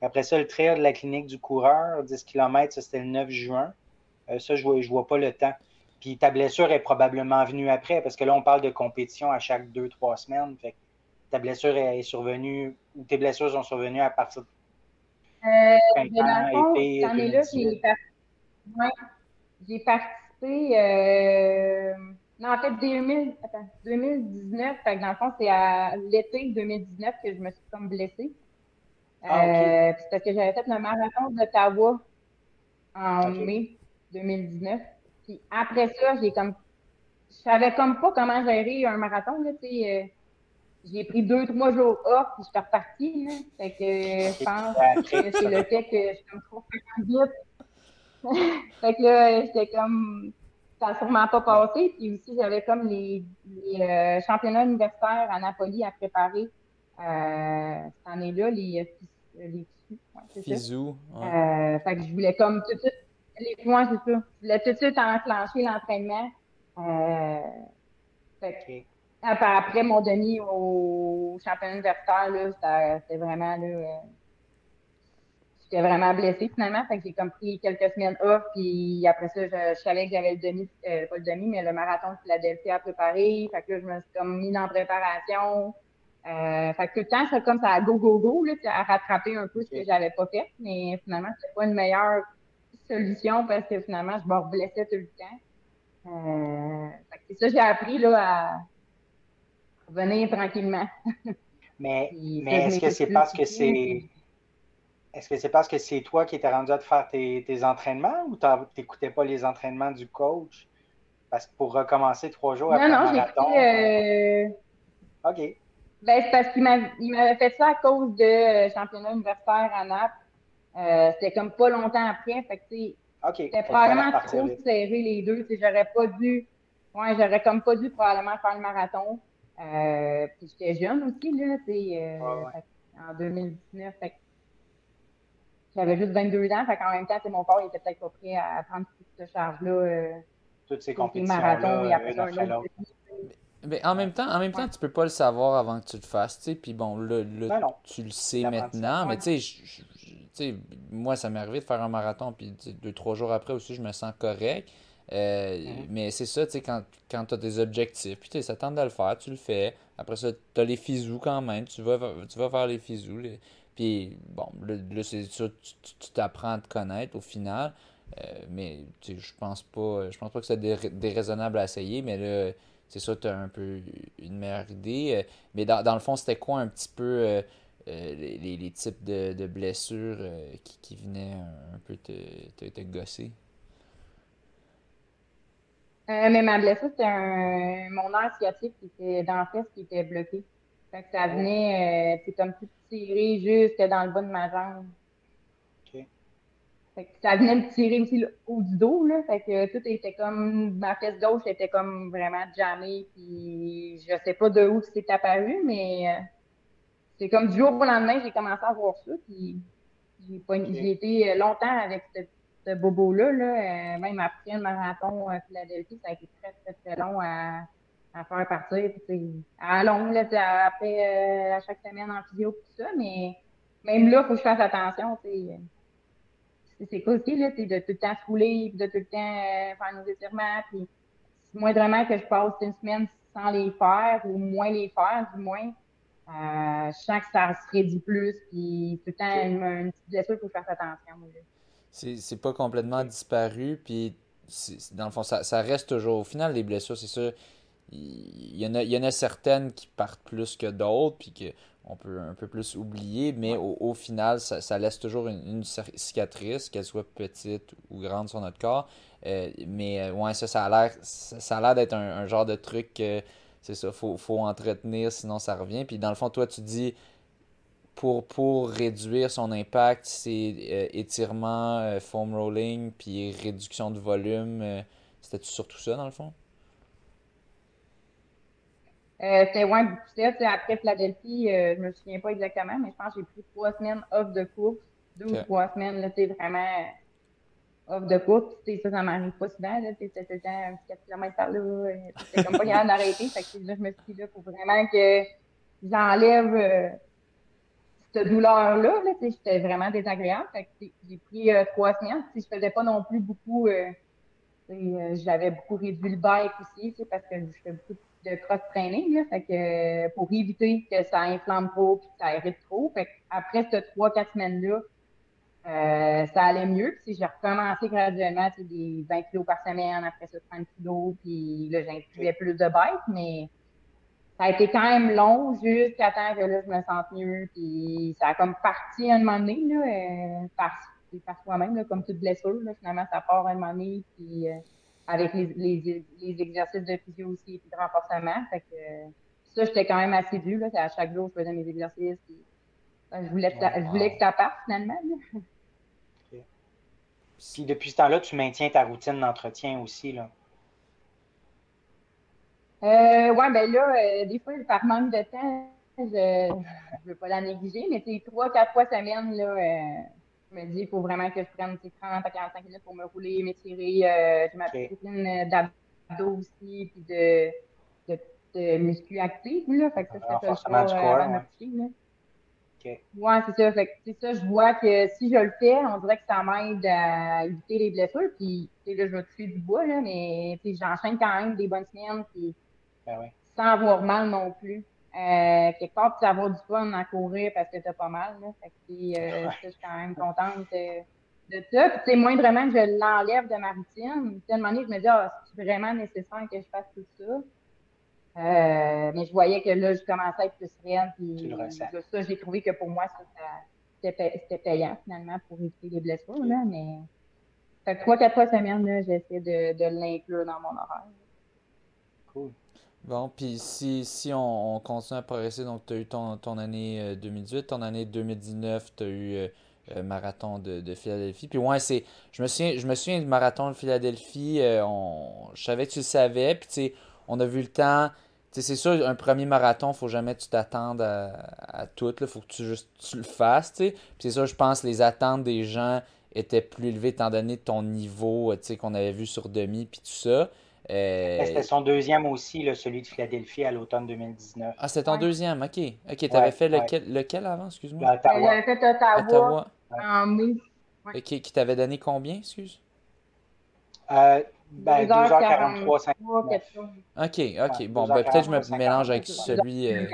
Après ça, le trail de la clinique du coureur, 10 km, c'était le 9 juin. Euh, ça, je je vois pas le temps. Puis ta blessure est probablement venue après, parce que là, on parle de compétition à chaque 2-3 semaines. Fait ta blessure est, survenue, ou tes blessures sont survenues à partir de. Euh, été, là j'ai participé. Euh, non, en fait, 2000, attends, 2019, fait que dans le fond, c'est à l'été 2019 que je me suis comme blessée. Ah, euh, c'est parce que j'avais fait le marathon d'Ottawa en mai 2019. Puis après ça, j'ai comme. Je savais comme pas comment gérer un marathon, là, tu sais. Euh, j'ai pris deux, trois jours off, puis je suis repartie, là. Fait que je pense que c'est le fait que je suis comme trop vite. <laughs> fait que là, j'étais comme ça n'a sûrement pas passé. Puis aussi, j'avais comme les, euh, championnats universitaires à Napoli à préparer euh, cette année-là, les, euh, les FISU. Ouais. fait que je voulais comme tout de suite, les points, c'est ça. Je voulais tout de suite enclencher l'entraînement. fait après mon demi au championnat universitaire, c'était vraiment là, j'étais vraiment blessée finalement. Fait que j'ai comme pris quelques semaines off. Puis après ça, je, savais que j'avais le demi, euh, pas le demi, mais le marathon de Philadelphie à préparer. Fait que là, je me suis comme mis en préparation. Euh, fait que tout le temps, c'est comme ça à go, go, go, là, à rattraper un peu ce que j'avais pas fait. Mais finalement, c'était pas une meilleure solution parce que finalement, je me blessais tout le temps. Euh, fait que c'est ça j'ai appris là, à revenir tranquillement. <laughs> Mais, est-ce que c'est parce que c'est. Est-ce que c'est parce que c'est toi qui étais rendu à te faire tes, tes entraînements ou tu n'écoutais pas les entraînements du coach? Parce que pour recommencer trois jours Non, après non, le marathon. écouté. euh, OK. Ben, c'est parce qu'il m'avait fait ça à cause de euh, championnat universitaire à Naples. Euh, c'était comme pas longtemps après. Fait que, c'était probablement trop serré les deux. J'aurais pas dû. Ouais, j'aurais comme pas dû probablement faire le marathon. Euh, puis j'étais jeune aussi, là, tu sais, euh, Ouais, ouais. en 2019. Fait que j'avais juste 22 ans. Fait qu'en même temps, mon corps il était peut-être pas prêt à prendre toute cette charge-là. Euh, Toutes ces les marathons et compétitions-là, après une ça, après un autre. Mais en même temps, en même temps, tu peux pas le savoir avant que tu le fasses, tu sais. Puis bon, là, là, Ben tu le sais maintenant, mais tu sais, moi, ça m'est arrivé de faire un marathon, puis deux, trois jours après aussi, je me sens correct. Euh, Mhm. Mais c'est ça, tu sais, quand, quand tu as des objectifs, puis tu sais, ça tente de le faire, tu le fais. Après ça, tu as les fisous quand même, tu vas, tu vas faire les fisous. les- Puis bon, là, c'est ça, tu t'apprends à te connaître au final. Euh, mais tu sais, je pense pas, je pense pas que c'est dé- déraisonnable à essayer, mais là, c'est ça, tu as un peu une meilleure idée. Euh, Mais dans, dans le fond, c'était quoi un petit peu euh, les, types de, de blessures qui, qui venaient un, un peu te, te, te gosser? Euh, mais ma blessure, c'était un, mon nerf sciatique qui était dans la fesse qui était bloqué. Fait que ça venait, euh, c'est comme tout tiré juste dans le bas de ma jambe. Fait que ça venait me tirer aussi le haut du dos, là. Fait que tout était comme, ma fesse gauche était comme vraiment jammée, puis je sais pas de où c'est apparu, mais euh, c'est comme du jour au lendemain, j'ai commencé à voir ça, puis j'ai pas, Ok. j'ai été longtemps avec ce, ce bobo-là, là. Euh, même après le marathon à Philadelphie, ça a été très, très, très long à, à faire partir, puis à long, là, après, euh, à chaque semaine en physio, tout ça, mais même là, faut que je fasse attention. C'est- quoi aussi, là, de tout le temps se rouler, puis de tout le temps euh, faire nos étirements, puis moindrement que je passe une semaine sans les faire, ou moins les faire, du moins, euh, je sens que ça se réduit plus, puis tout le temps, une, une petite blessure, il faut que je fasse attention. là. C'est pas complètement disparu, puis dans le fond, ça, ça reste toujours. Au final, les blessures, c'est ça. Il y en a, il y en a certaines qui partent plus que d'autres, puis qu'on peut un peu plus oublier, mais au, au final, ça, ça laisse toujours une, cicatrice, qu'elle soit petite ou grande sur notre corps. Euh, mais euh, ouais, ça, ça a l'air, ça, a l'air d'être un, un genre de truc que c'est ça, faut, faut entretenir, sinon ça revient. Puis dans le fond, toi, tu dis pour, pour réduire son impact, c'est euh, étirement, euh, foam rolling, puis réduction de volume. euh, C'était-tu surtout ça, dans le fond? Euh, c'était ouais, beaucoup ça. Après Philadelphie, je me souviens pas exactement, mais je pense que j'ai pris trois semaines off de course. Deux ou trois semaines, là, sais, vraiment off de course. Puis, ça, ça m'arrive pas souvent, là. C'était tout le temps un petit 4 km par là. C'était comme pas capable d'arrêter. Fait que, là, je me suis dit, là, faut vraiment que j'enlève cette douleur-là. Là, J'étais vraiment désagréable. J'ai pris euh, trois sais, Je faisais pas non plus beaucoup. euh, euh, J'avais beaucoup réduit le bike aussi, parce que je fais beaucoup de cross-training. Euh, pour éviter que ça inflame trop et que ça irrite trop. Après ces trois, quatre semaines-là, ça allait mieux. Puis j'ai recommencé graduellement, des 20 kilos par semaine, après ça 30 kilos, puis là, j'incluais plus de bike, mais ça a été quand même long jusqu'à temps que là, je me sente mieux. Puis ça a comme parti à un moment donné, là, euh, par, par soi-même, comme toute blessure. Là, finalement, ça part à un moment donné, puis euh, avec les, les, les exercices de physio aussi, puis de renforcement. Fait que euh, ça, j'étais quand même assidu. Là, à chaque jour, je faisais mes exercices. Puis, je, voulais je voulais que ça parte finalement. Là. Puis depuis ce temps-là, tu maintiens ta routine d'entretien aussi, là? Euh, ouais, ben là, euh, des fois, par manque de temps, je ne veux pas la négliger, mais sais, trois, quatre fois semaine, là, euh, je me dis, il faut vraiment que je prenne tu sais, 30 à 45 minutes pour me rouler, m'étirer. J'ai ma Ok. petite routine d'abdos aussi, puis de, de, de muscu là. Fait que ça, fais ça avant ouais. coucher, là. Ouais, c'est ça. Fait que, c'est ça, je vois que si je le fais, on dirait que ça m'aide à éviter les blessures. Puis, là, je vais toucher du bois, là, mais, j'enchaîne quand même des bonnes semaines, puis Ben sans avoir mal non plus. Euh, quelque part, tu avoir du fun à courir parce que t'as pas mal, là. Fait que, euh, ça, je suis quand même contente de ça. Puis, tu sais, moindrement que je l'enlève de ma routine, tu sais, à un moment donné, je me dis, ah, c'est vraiment nécessaire que je fasse tout ça. Euh, mais je voyais que là, je commençais à être plus reine. Puis Tu le ressens. ça, j'ai trouvé que pour moi, ça, ça- c'était pay- c'était payant finalement pour éviter les blessures. Là, mais fait que trois, quatre fois semaine, là, j'essaie de, de l'inclure dans mon horaire. Cool. Bon, puis si, si on, on continue à progresser, donc tu as eu ton, ton année euh, 2018, ton année 2019, tu as eu euh, euh, marathon de, de Philadelphie. Puis ouais, c'est. Je me souviens, je me souviens du marathon de Philadelphie. euh, on, je savais que tu le savais. Puis tu sais, on a vu le temps. Tu sais, c'est sûr, un premier marathon, faut jamais que tu t'attendes à, à tout. Il faut que tu juste tu le fasses. tu. Puis c'est sûr, je pense que les attentes des gens étaient plus élevées étant donné ton niveau euh, qu'on avait vu sur demi. Puis tout ça. Euh, C'était son deuxième aussi, là, celui de Philadelphie à l'automne 2019. ah, c'était ton Ouais. deuxième, ok. Ok, t'avais Ouais, fait ouais. lequel, lequel avant, excuse-moi? J'avais fait Ottawa, Ottawa. en mai. Ok, qui t'avait donné combien, excuse? Euh, ben, 2h43, 2h43, 5. quelque chose. Ok, ok. Ouais, Bon, ben peut-être que je me mélange avec celui. euh,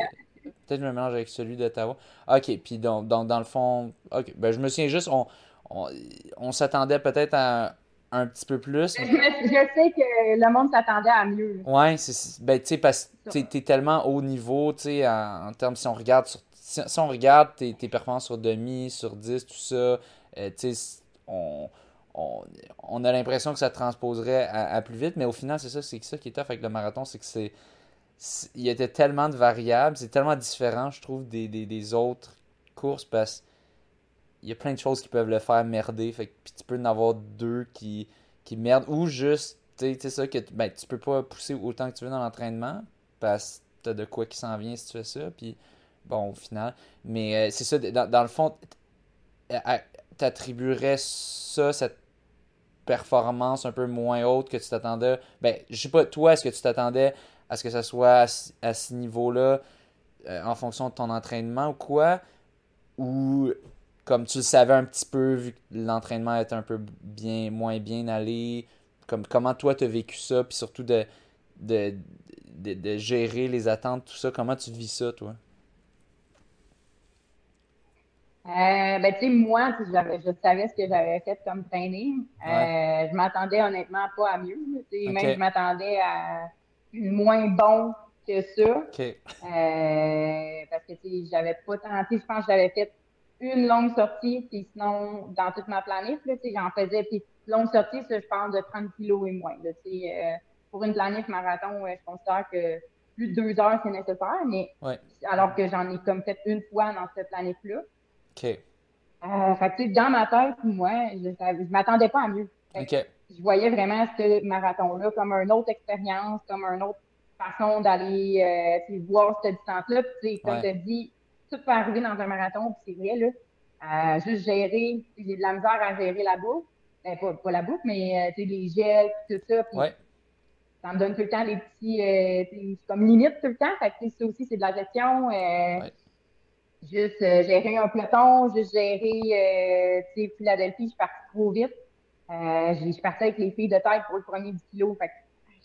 peut-être que je me mélange avec celui d'Ottawa. Ok, puis donc, donc, dans le fond. Ok, ben je me souviens juste, on, on, on s'attendait peut-être à un petit peu plus. Je, me- je sais que le monde s'attendait à mieux. Ouais, c'est ben tu sais parce que t'es- t'es tellement haut niveau, tu sais en, en termes si on regarde sur si, si on regarde tes, tes performances sur demi, sur 10, tout ça, euh, tu sais on, on, on a l'impression que ça transposerait à, à plus vite, mais au final c'est ça, c'est ça qui est tough avec le marathon, c'est que c'est il y a tellement de variables, c'est tellement différent, je trouve, des, des, des autres courses parce il y a plein de choses qui peuvent le faire merder. Fait que, puis tu peux en avoir deux qui, qui merdent ou juste, tu sais, ça, que ben, tu peux pas pousser autant que tu veux dans l'entraînement parce que t'as de quoi qui s'en vient si tu fais ça. Puis bon, au final. Mais euh, c'est ça, dans, dans le fond, t'attribuerais ça, cette performance un peu moins haute que tu t'attendais. Ben, je sais pas, toi, est-ce que tu t'attendais à ce que ça soit à, ce- à ce niveau-là euh, en fonction de ton entraînement ou quoi? Ou comme tu le savais un petit peu, vu que l'entraînement était un peu bien, moins bien allé, comme comment toi tu as vécu ça, puis surtout de, de, de, de gérer les attentes, tout ça, comment tu vis ça, toi? Euh, ben, tu sais, moi, je savais ce que j'avais fait comme training. Euh, je m'attendais honnêtement pas à mieux. là, tu sais, Ok. Même je m'attendais à moins bon que ça. Ok. Euh, parce que tu sais, j'avais pas tenté. Je pense que j'avais fait une longue sortie, puis sinon, dans toute ma sais, j'en faisais. Puis longue sortie, ça, je pense de 30 kilos et moins. là, euh, pour une planète marathon, ouais, je considère que plus de deux heures, c'est nécessaire, mais Ouais. alors que j'en ai comme fait une fois dans cette planète-là. Ok. Euh, fait que, dans ma tête, moi, je, je m'attendais pas à mieux. Fait que Ok. Je voyais vraiment ce marathon-là comme une autre expérience, comme une autre façon d'aller euh, voir cette distance-là. Puis, comme Ouais. tu as dit, tout peut arriver dans un marathon, puis c'est vrai, là. Euh, juste gérer, j'ai de la misère à gérer la bouffe. Ben, pas, pas la bouffe, mais euh, les gels, tout ça. Ouais. ça me donne tout le temps des petits, euh, comme limite tout le temps. Fait que, ça aussi, c'est de la gestion. euh, Ouais. Juste gérer un peloton, juste gérer, euh, tu sais, Philadelphie, je suis partie trop vite. Je suis partie avec les filles de tête pour le premier 10 kilos. Fait que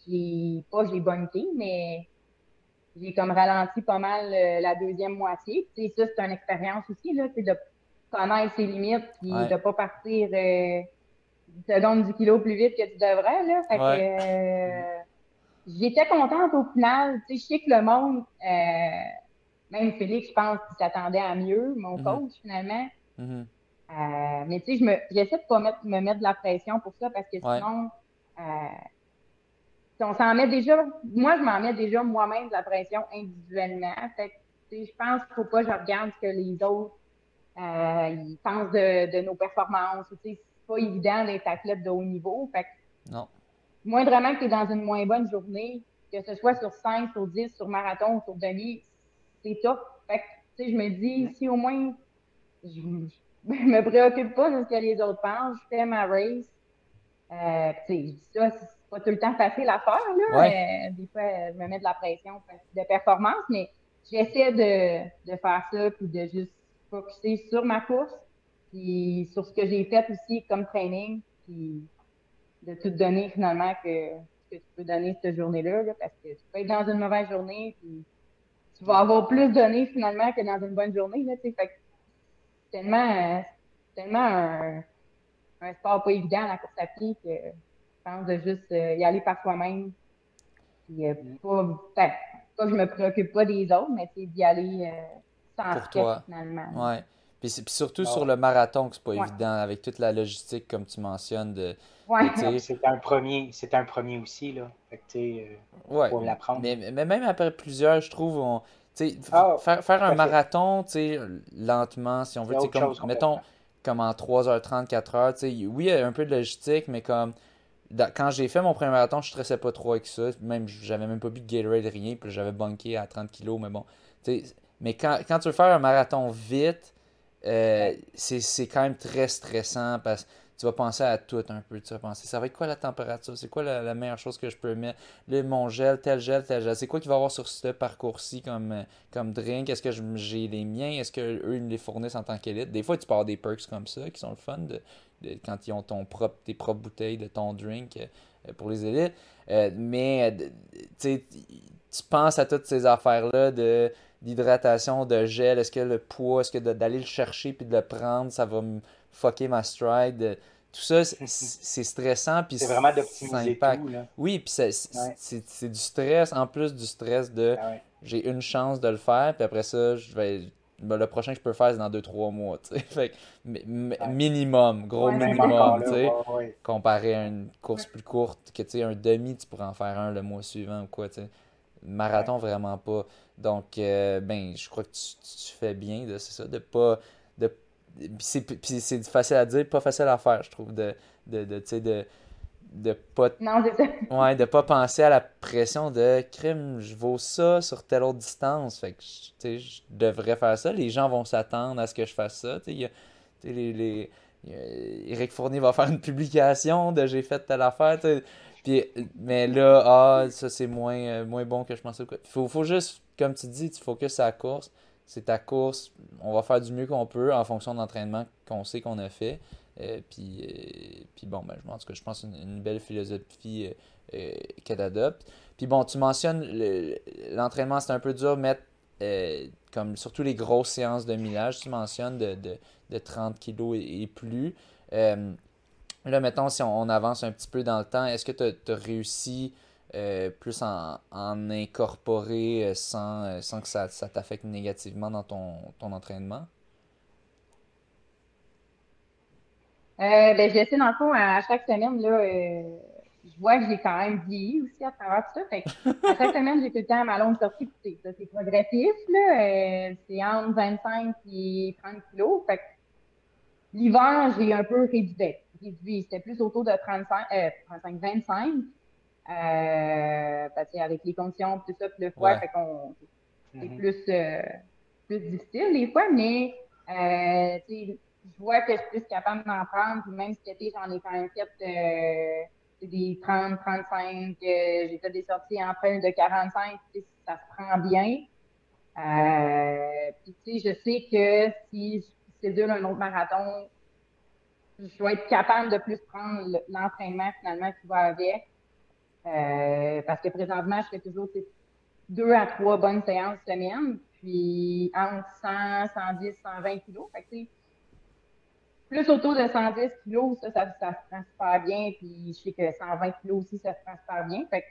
j'ai pas, j'ai mais j'ai comme ralenti pas mal euh, la deuxième moitié. Tu sais, ça, c'est une expérience aussi, là, de connaître ses limites, puis Ouais. de pas partir euh, 10 secondes du kilo plus vite que tu devrais, là. Fait Ouais. que, euh, j'étais contente au final. Tu sais, je sais que le monde, euh, même Félix, je pense qu'il s'attendait à mieux, mon Mhm. coach, finalement. Mhm. Euh, mais tu sais, je me, j'essaie de pas mettre, me mettre de la pression pour ça parce que sinon, euh, si on s'en met déjà, moi, je m'en mets déjà moi-même de la pression individuellement. Fait que, tu sais, je pense qu'il faut pas que je regarde ce que les autres, euh, ils pensent de, de nos performances. Tu sais, c'est pas évident d'être athlète de haut niveau. Fait que, Non. moindrement que tu es dans une moins bonne journée, que ce soit sur 5, sur 10, sur marathon ou sur demi, c'est top. Fait que, tu sais, je me dis, si au moins je, je me préoccupe pas de ce que les autres pensent, je fais ma race. Euh, tu sais, je dis ça, pas tout le temps facile à faire, là. Ouais. Des fois, je me mets de la pression de performance, mais j'essaie de, de faire ça, puis de juste focuser sur ma course, puis sur ce que j'ai fait aussi comme training, puis de tout donner finalement que, que tu peux donner cette journée-là, là, parce que tu peux être dans une mauvaise journée, puis tu vas avoir plus donné finalement que dans une bonne journée, là. Fait que tellement, tellement un, un sport pas évident, la course à pied, que pense de juste euh, y aller par soi-même. Puis, euh, pas, ben, pas que je me préoccupe pas des autres, mais c'est d'y aller sans Pour stress, toi. finalement. Ouais. Puis, c'est- puis surtout sur le marathon, que c'est pas Ouais. évident, avec toute la logistique, comme tu mentionnes, de, Ouais. C'était un premier, c'était un premier aussi, là. Fait que, tu sais, euh, Ouais, faut l'apprendre. mais, mais même après plusieurs, je trouve, on, Ah, faire, faire un marathon, tu sais, lentement, si on veut, C'est tu sais, autre comme, mettons, comme en 3h30, 4h, tu sais, oui, il y a un peu de logistique, mais comme, quand j'ai fait mon premier marathon, je stressais pas trop avec ça, même, j'avais même pas bu de Gatorade, rien, puis j'avais bunké à 30 kilos, mais bon, mais quand, tu veux faire un marathon vite, euh, c'est quand même très stressant parce que tu vas penser à tout un peu. Tu vas penser, ça va être quoi la température? C'est quoi la, meilleure chose que je peux mettre? Là, mon gel, tel gel, tel gel. C'est quoi qu'il va y avoir sur ce parcours-ci comme, euh, comme drink? Est-ce que j'ai les miens? Est-ce qu'eux, me les fournissent en tant qu'élite? Des fois, tu avoir des perks comme ça qui sont le fun de- quand ils ont ton propre, tes propres bouteilles de ton drink euh, pour les élites. Euh, mais, euh, tu penses à toutes ces affaires-là de d'hydratation, de gel, est-ce que le poids, est-ce que d'aller le chercher puis de le prendre, ça va me fucker ma stride? euh, Tout ça, c'est- <laughs> stressant C'est vraiment d'optimiser tout, là. Oui, puis c'est Ouais. du stress, en plus du stress de Ah ouais. j'ai une chance de le faire, puis après ça, je vais ben, le prochain que je peux faire, c'est dans 2-3 mois, tu sais. <laughs> Fait que, minimum, gros Ouais, minimum, là, tu sais ouais, ouais. comparé à une course plus courte, que tu un demi, tu pourrais en faire un le mois suivant ou quoi, tu sais. Marathon, vraiment pas. Donc, euh, ben, je crois que tu, tu fais bien, de, c'est ça, de pas. De, c'est, facile à dire, pas facile à faire, je trouve, de, de, de, tu sais, de, de pas Non. Ouais, de pas penser à la pression de crime, je vaux ça sur telle autre distance. Fait que, je- devrais faire ça. Les gens vont s'attendre à ce que je fasse ça. Tu sais, les, les, Eric Fournier va faire une publication de j'ai fait telle affaire. Puis, mais là, ah, ça c'est moins, euh, moins bon que je pensais. quoi. Faut, faut juste, comme tu dis, tu focuses sur la course. C'est ta course. On va faire du mieux qu'on peut en fonction de l'entraînement qu'on sait qu'on a fait. Euh, puis, euh, puis bon, ben, je, en tout cas, je pense une, belle philosophie euh, qu'elle adopte. Puis bon, tu mentionnes le- l'entraînement, c'est un peu dur, mettre comme surtout les grosses séances de millage, tu mentionnes de, de, de 30 kilos et, plus. Là, mettons, si on, avance un petit peu dans le temps, est-ce que tu as, réussi plus en, en incorporer sans, sans que ça, ça t'affecte négativement dans ton, ton entraînement? Euh, ben, j'essaie, dans le fond, à chaque semaine, là, euh, je vois que j'ai quand même vieilli aussi à travers tout ça. Fait que, à chaque semaine, j'ai tout le temps ma longue sortie. Ça, c'est progressif, là. Euh, c'est entre 25 et 30 kilos. Fait que, l'hiver, j'ai un peu réduit. réduit. C'était plus autour de 35, euh, 35, 25. Euh, parce que avec les conditions, tout ça, puis le froid, Ouais. fait qu'on, c'est Mhm. plus, euh, plus difficile des fois, mais euh, je vois que je suis plus capable d'en prendre, puis même été, j'en ai quand même fait euh, des 30, 35, euh, j'ai fait des sorties en train de 45, tu sais, ça se prend bien. Euh, puis tu sais, je sais que si je cédule un autre marathon, je vais être capable de plus prendre le- l'entraînement finalement qui va avec. Parce que présentement, je fais toujours deux à trois bonnes séances semaine, puis entre 100, 110, 120 kilos. Fait que, plus autour de 110 kilos, ça, ça, ça se prend super bien, puis je sais que 120 kilos aussi, ça se prend super bien. Fait que,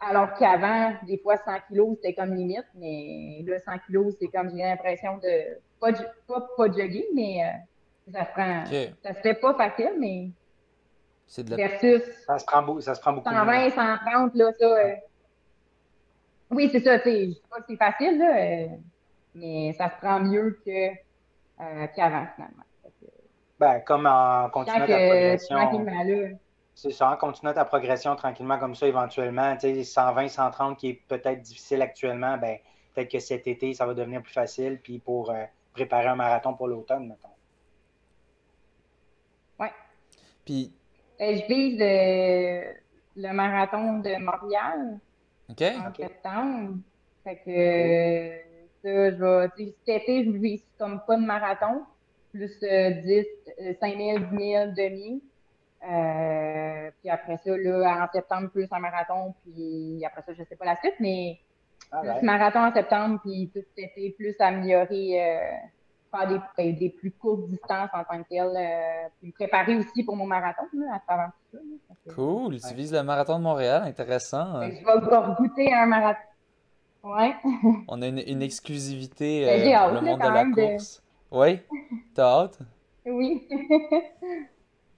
alors qu'avant, des fois, 100 kilos, c'était comme limite, mais là, 100 kilos, c'est comme j'ai l'impression de pas, de- pas, pas jogger, mais euh, ça se prend. Ça se fait pas facile, mais C'est de la... versus Ça se prend, beau- ça se prend beaucoup. 120, 130, là, ça. euh, Oui, c'est ça, tu sais. Je dis pas que c'est facile, là, euh, mais ça se prend mieux que euh, qu'avant, finalement. Ben, comme en continuant ta progression. tranquillement, là. C'est ça, en continuant ta progression tranquillement comme ça, éventuellement, tu sais, 120, 130 qui est peut-être difficile actuellement, ben, peut-être que cet été, ça va devenir plus facile, puis pour euh, préparer un marathon pour l'automne, mettons. Ouais. Puis, Euh, je vise le, le marathon de Montréal ok? en septembre. Fait que euh, ça, je vais, tu sais, cet été, je vise comme pas de marathon, plus euh, 10, euh, 5 000, 10 000, demi. Euh, puis après ça, là, en septembre, plus un marathon, puis après ça, je sais pas la suite, mais plus ben, marathon en septembre, puis tout cet été, plus améliorer, euh, faire des, ben, des plus courtes distances en tant que tel, euh, puis me préparer aussi pour mon marathon, là, à travers tout ça. là. Fait que- Cool, tu Ouais. vises le marathon de Montréal, intéressant. fait que je vais, vais goûter un marathon. Ouais. <laughs> On a une, une exclusivité Ben, pour le monde de la de- course. Oui? T'as hâte? Oui.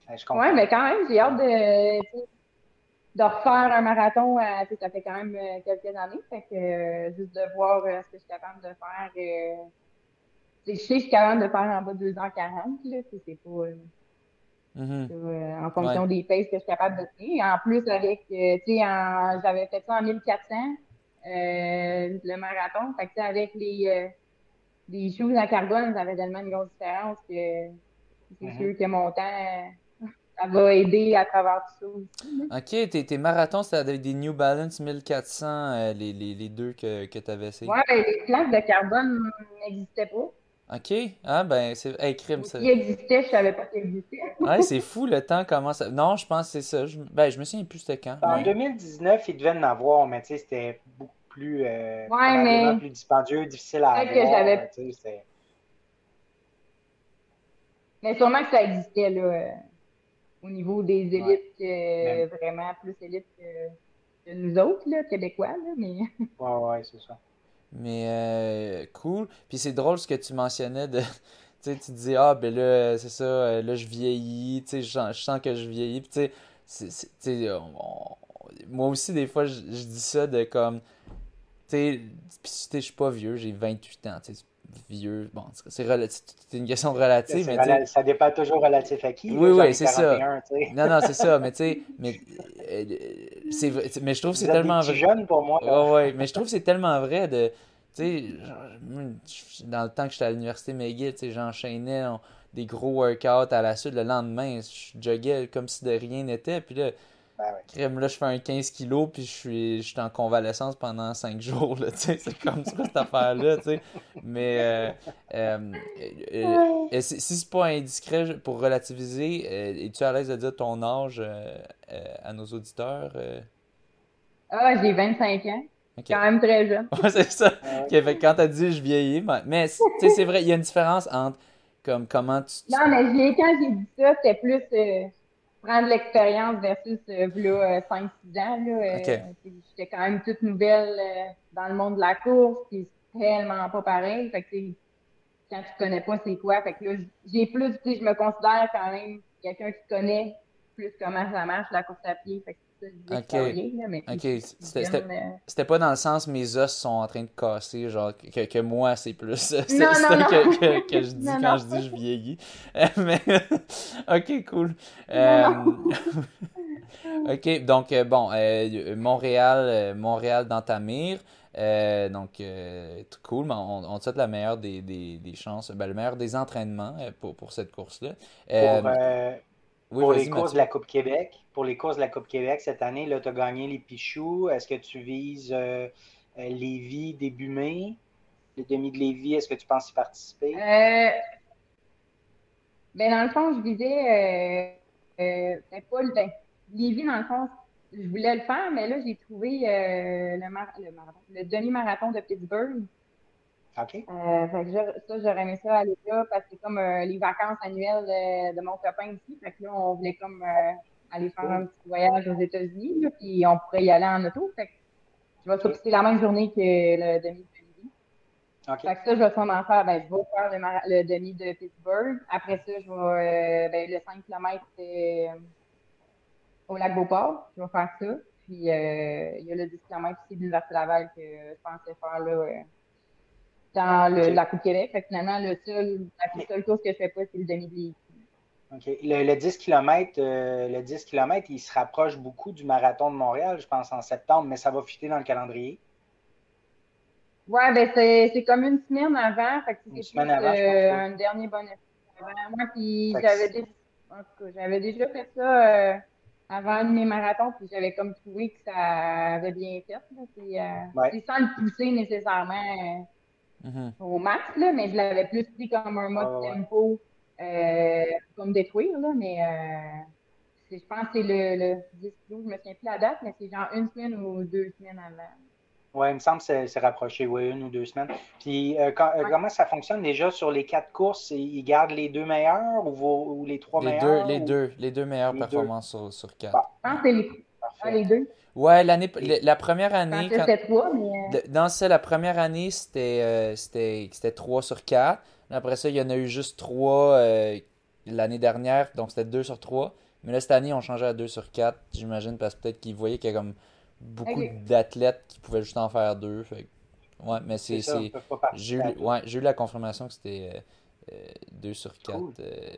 Ouais, Je comprends. Ouais, mais quand même, j'ai hâte de, de refaire un marathon. à- ça fait quand même euh, quelques années. Fait que euh, juste de voir euh, ce que je suis capable de faire. euh, je sais que je suis capable de faire en bas de 2h40. Là, tu sais, c'est pas. euh, en fonction des paces que je suis capable de tenir. En plus, avec, euh, tu sais, j'avais fait ça en 1400, euh, le marathon. Fait que, avec les, euh, les shoes en carbone, ça avait tellement une grosse différence que c'est Mhm. sûr que mon temps, euh, ça va aider à travers tout ça aussi. Ok, tes, tes marathons, c'était avec des New Balance 1400, euh, les, les, les deux que, que tu avais essayé. Ouais, ben, les plaques de carbone n'existaient pas. Ok, ah ben, c'est. Hey, crime, ça. S'ils existaient, je savais pas qu'ils existaient. <laughs> Ouais, c'est fou le temps commence à... Non, je pense que c'est ça. Je... Ben, je me souviens plus c'était quand. En mais- 2019, il devait en avoir, mais tu sais, c'était plus, euh, mais- plus dispendieux, difficile à que avoir. j'avais- tu sais, c'était- Mais sûrement que ça existait, là, euh, au niveau des élites, euh, vraiment plus élites que, que nous autres, là, Québécois, là, mais... <laughs> Ouais, ouais, c'est ça. Mais euh, cool. Puis c'est drôle ce que tu mentionnais de. <laughs> Tu sais, tu disais, ah, ben là, c'est ça, euh, là, je vieillis, tu sais, je sens, je sens que je vieillis. Puis tu sais, c'est- c'est- tu sais, on- on- moi aussi, des fois, je, je dis ça de comme. Tu sais, je suis pas vieux, j'ai 28 ans, tu sais, vieux. Bon, c'est- une question relative, mais rela- ça dépend toujours relatif à qui. Oui, oui, c'est ça. 41, tu sais. Non, non, c'est ça, mais tu sais, <laughs> mais, euh, mais je trouve que c'est des tellement petits vrai. jeunes pour moi. là. Ouais, mais je trouve que c'est tellement vrai de. Tu sais, dans le temps que j'étais à l'université McGill, tu sais, j'enchaînais des gros workouts à la suite. Le lendemain, je joguais comme si de rien n'était. Puis là, Ben ouais. crème, là, je fais un 15 kilos, puis je suis, je suis en convalescence pendant 5 jours, là, <laughs> tu sais. C'est comme ça, cette affaire-là, tu sais. Mais, euh, euh, euh, si, si c'est pas indiscret, pour relativiser, es-tu à l'aise de dire ton âge à nos auditeurs? Ah, j'ai 25 ans. Quand même très jeune. Ouais, c'est ça. Ouais. Ok, fait que quand t'as dit je vieillis, mais, mais tu sais, c'est vrai, il y a une différence entre comme comment tu. tu- Non, mais quand j'ai dit ça, c'était plus prendre l'expérience versus euh, euh, 5-6 ans. Là, euh. J'étais quand même toute nouvelle euh, dans le monde de la course, puis c'est tellement pas pareil. Fait que, quand tu connais pas c'est quoi, fait que là, j'ai plus, tu sais, je me considère quand même quelqu'un qui connaît plus comment ça marche, la course à pied. Fait que Ok. c'était- euh, C'était pas dans le sens mes os sont en train de casser, genre que, que moi c'est plus. C'est ça non, non. que, que, que je <laughs> dis Non, quand non. je dis je vieillis. <laughs> mais ok, cool. Euh, <laughs> ok, donc euh, bon, euh, Montréal, Montréal dans ta mire. Euh, donc, euh, tout cool, mais on, on te souhaite la meilleure des, des, des chances, ben, le meilleur des entraînements euh, pour, pour cette course-là. Euh, Pour, euh, oui, pour les courses Mathieu. de la Coupe Québec, pour les courses de la Coupe Québec cette année, là, tu as gagné les Pichoux. Est-ce que tu vises euh, euh, Lévis début mai? Le demi de Lévis, est-ce que tu penses y participer? Euh, ben, dans le fond, je visais, euh, euh, ben, pas le, ben, Lévis, dans le fond, je voulais le faire, mais là, j'ai trouvé euh, le, mar- le, marathon- le demi-marathon de Pittsburgh. OK. Euh, fait que ça, j'aurais aimé ça aller là parce que c'est comme euh, les vacances annuelles de, de mon copain ici. Fait que là, on voulait comme euh, aller faire un petit voyage aux États-Unis, puis on pourrait y aller en auto. Fait que je vais c'est la même journée que le demi de. OK. Fait que ça, je vais sûrement faire, ben, je vais faire le, demi de Pittsburgh. Après ça, je vais, ben, le 5 km au lac Beauport. Je vais faire ça. Puis, il y a le 10 km aussi de l'Université Laval que je pensais faire, là, dans le, la Coupe Québec. Fait que finalement, le seul, la seule course que je fais pas, c'est le demi de Lévis. OK. Le, le 10 km, le 10 km, il se rapproche beaucoup du marathon de Montréal, je pense, en septembre, mais ça va fitter dans le calendrier. Ouais, ben, c'est, comme une semaine avant. Fait que Une semaine avant, je euh, pense, oui. un dernier. Moi, puis j'avais déjà, en tout cas, j'avais déjà fait ça euh, avant de mes marathons, puis j'avais comme trouvé que ça avait bien fait. Là. C'est, euh, Ouais. c'est sans le pousser nécessairement Au max, là, mais je l'avais plus pris comme un mode Ah ouais. tempo, euh, comme détruire, là, mais euh, c'est, je pense que c'est le, le 10 kilos, je me souviens plus la date, mais c'est genre une semaine ou deux semaines avant. Oui, il me semble que c'est c'est rapproché, oui, une ou deux semaines. Puis, euh, quand- euh, comment ça fonctionne déjà sur les quatre courses? Ils gardent les deux meilleurs ou, vos- ou les trois Les deux, meilleurs? les ou- deux, les deux meilleures Les deux? performances sur, sur quatre? Je pense que c'est les, Ah, les deux? Ouais, l'année, la première année. Quand c'était trois, mais. Dans ça, la première année, c'était, c'était, c'était 3 sur 4. Après ça, il y en a eu juste 3 l'année dernière, donc c'était 2 sur 3. Mais là, cette année, on changeait à 2 sur 4, j'imagine, parce que peut-être qu'ils voyaient qu'il y a comme beaucoup d'athlètes qui pouvaient juste en faire 2. Fait... Ouais, mais c'est. J'ai eu, ouais, eu la confirmation que c'était 2 euh, sur 4 euh,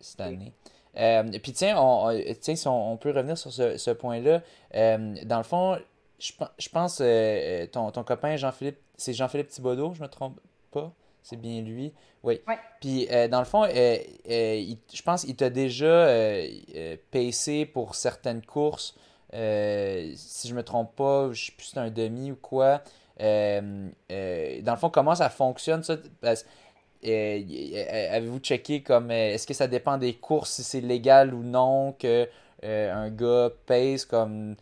cette année. Euh, puis tiens, on, tiens, si on, peut revenir sur ce, ce point-là. dans le fond, je, je pense ton, ton copain Jean-Philippe, c'est Jean-Philippe Thibodeau, je me trompe pas? C'est bien lui? Oui. Puis, euh, dans le fond, euh, euh, je pense qu'il t'a déjà pacé pour certaines courses. si je me trompe pas, je sais plus si c'est un demi ou quoi. dans le fond, comment ça fonctionne, ça? Avez-vous checké comme est-ce que ça dépend des courses, si c'est légal ou non que un gars pace comme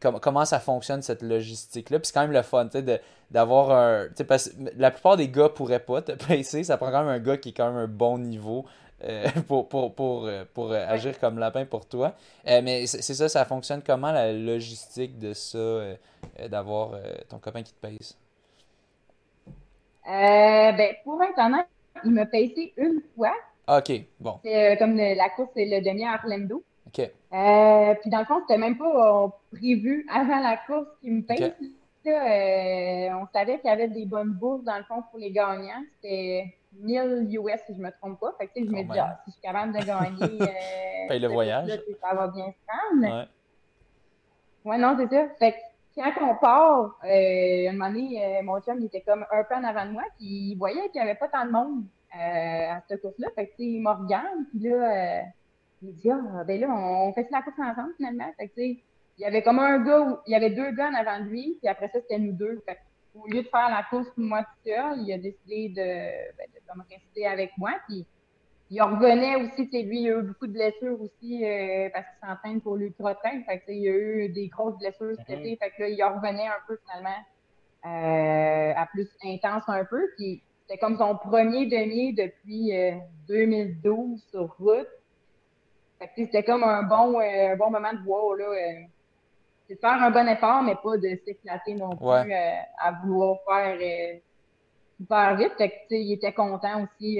comment ça fonctionne cette logistique-là? Puis c'est quand même le fun, tu sais, d'avoir un. Parce la plupart des gars pourraient pas te <laughs> pacer. Ça prend quand même un gars qui est quand même un bon niveau. Euh, <laughs> pour, pour, pour, euh, pour euh, agir comme lapin pour toi. mais c'est ça, ça fonctionne comment la logistique de ça, d'avoir ton copain qui te pace? ben, pour être honnête, il m'a pacé une fois. Ok, bon. C'est comme la course, c'est le demi à Orlando. OK. Euh, puis dans le fond, c'était même pas euh, prévu avant la course qui me paye. Euh, on savait qu'il y avait des bonnes bourses dans le fond pour les gagnants. C'était 1000 US si je me trompe pas. Fait que, je me dis, ah, si je suis capable de gagner. <laughs> paye le voyage. ça va bien se prendre. Ouais. ouais, non, c'est ça. Fait que quand on part, euh, un moment donné, mon chum était comme un peu en avant de moi, puis il voyait qu'il n'y avait pas tant de monde à cette course-là. Fait que, il me puis là, il dit, ah, ben là, on fait la course ensemble finalement? Fait que, il y avait comme un gars, il y avait deux gars en avant de lui, puis après ça, c'était nous deux. Au lieu de faire la course pour moi tout seul, il a décidé de, ben, de comme rester avec moi. Puis il revenait aussi, tu lui, il a eu beaucoup de blessures aussi euh, parce qu'il s'entraîne pour l'ultra-train. Fait que, il a eu des grosses blessures cet été. Fait que là, il revenait un peu finalement euh, à plus intense un peu. Puis c'était comme son premier demi depuis 2012 euh, sur route c'était comme un bon, euh, bon moment de voir, là. Euh, c'est de faire un bon effort, mais pas de s'éclater non plus euh, à vouloir faire super vite. Fait que, il était content aussi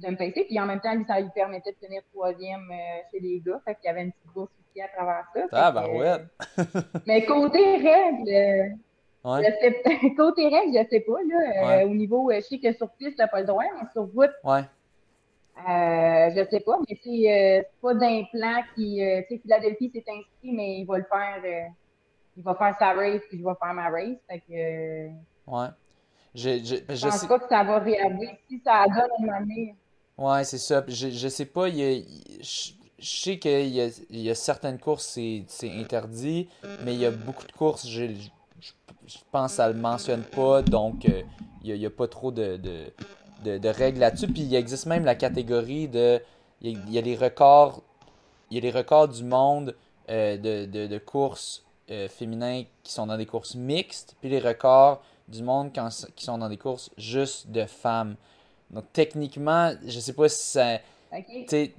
de me pacer. Puis en même temps, lui, ça lui permettait de tenir troisième chez les gars. Fait qu'il y avait une petite bourse aussi à travers ça. Ah, ben ouais. mais côté règle, ouais. je sais, <laughs> côté règle, je sais pas, là. au niveau, je sais que sur piste, t'as pas le droit, mais sur route, ouais. Euh, je sais pas, mais c'est euh, pas d'implant qui. Euh, tu sais, Philadelphie s'est inscrit, mais il va le faire. Euh, il va faire sa race, puis je vais faire ma race. Fait que. ouais. Je, je, je, pense pas que ça va réagir si ça donne une année. Ouais, c'est ça. Je, je sais pas, il a, je, sais qu'il y a, y a certaines courses, c'est interdit, mais il y a beaucoup de courses, je, je pense que ça le mentionne pas, donc il n'y a, a, pas trop de, de de, règles là-dessus. Puis il existe même la catégorie de. Il y a, les records. Il y a les records du monde euh, de, de, courses euh, féminins qui sont dans des courses mixtes, puis les records du monde qui sont dans des courses juste de femmes. Donc techniquement, je sais pas si ça.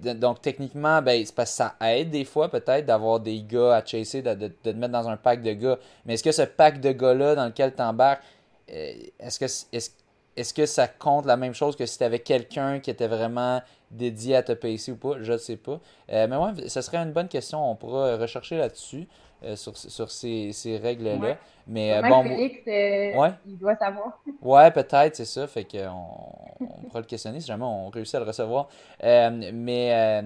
Donc techniquement, ben, c'est parce que ça aide des fois peut-être d'avoir des gars à chasser, de, de, te mettre dans un pack de gars. Mais est-ce que ce pack de gars-là dans lequel tu embarques, euh, est-ce que est est-ce que ça compte la même chose que si tu avais quelqu'un qui était vraiment dédié à te pacer ou pas? Je ne sais pas. Euh, mais ouais, ce serait une bonne question. On pourra rechercher là-dessus, euh, sur, sur ces, ces règles-là. Mais euh, bon. Félix, ouais? il doit savoir. <laughs> Ouais, peut-être, c'est ça. Fait qu'on on pourra le questionner si jamais on réussit à le recevoir. mais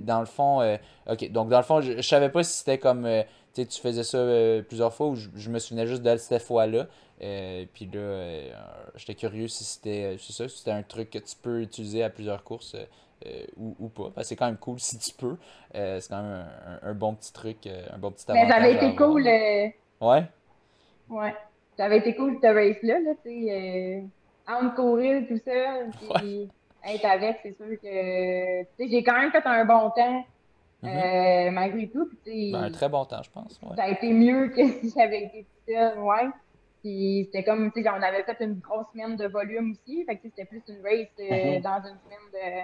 dans le fond, ok. Donc, dans le fond, je, ne savais pas si c'était comme. tu faisais ça plusieurs fois ou je, je me souvenais juste de cette fois-là. Euh, puis là, euh, j'étais curieux si c'était ça, si c'était un truc que tu peux utiliser à plusieurs courses euh, ou, ou, pas. c'est quand même cool <laughs> si tu peux. c'est quand même un, bon petit truc, un bon petit avantage. Mais ça avait été cool. Ouais? Ouais. Ça avait été cool, cette race-là, là, tu sais. entre courir tout ça, puis être avec, c'est sûr que. Tu sais, j'ai quand même fait un bon temps. Mm-hmm. malgré tout. Ben, un très bon temps, je pense. Ça a été mieux que <laughs> si j'avais été toute seule, ouais. Puis c'était comme, tu sais, on avait fait une grosse semaine de volume aussi. Fait que c'était plus une race euh, mhm. dans une semaine de,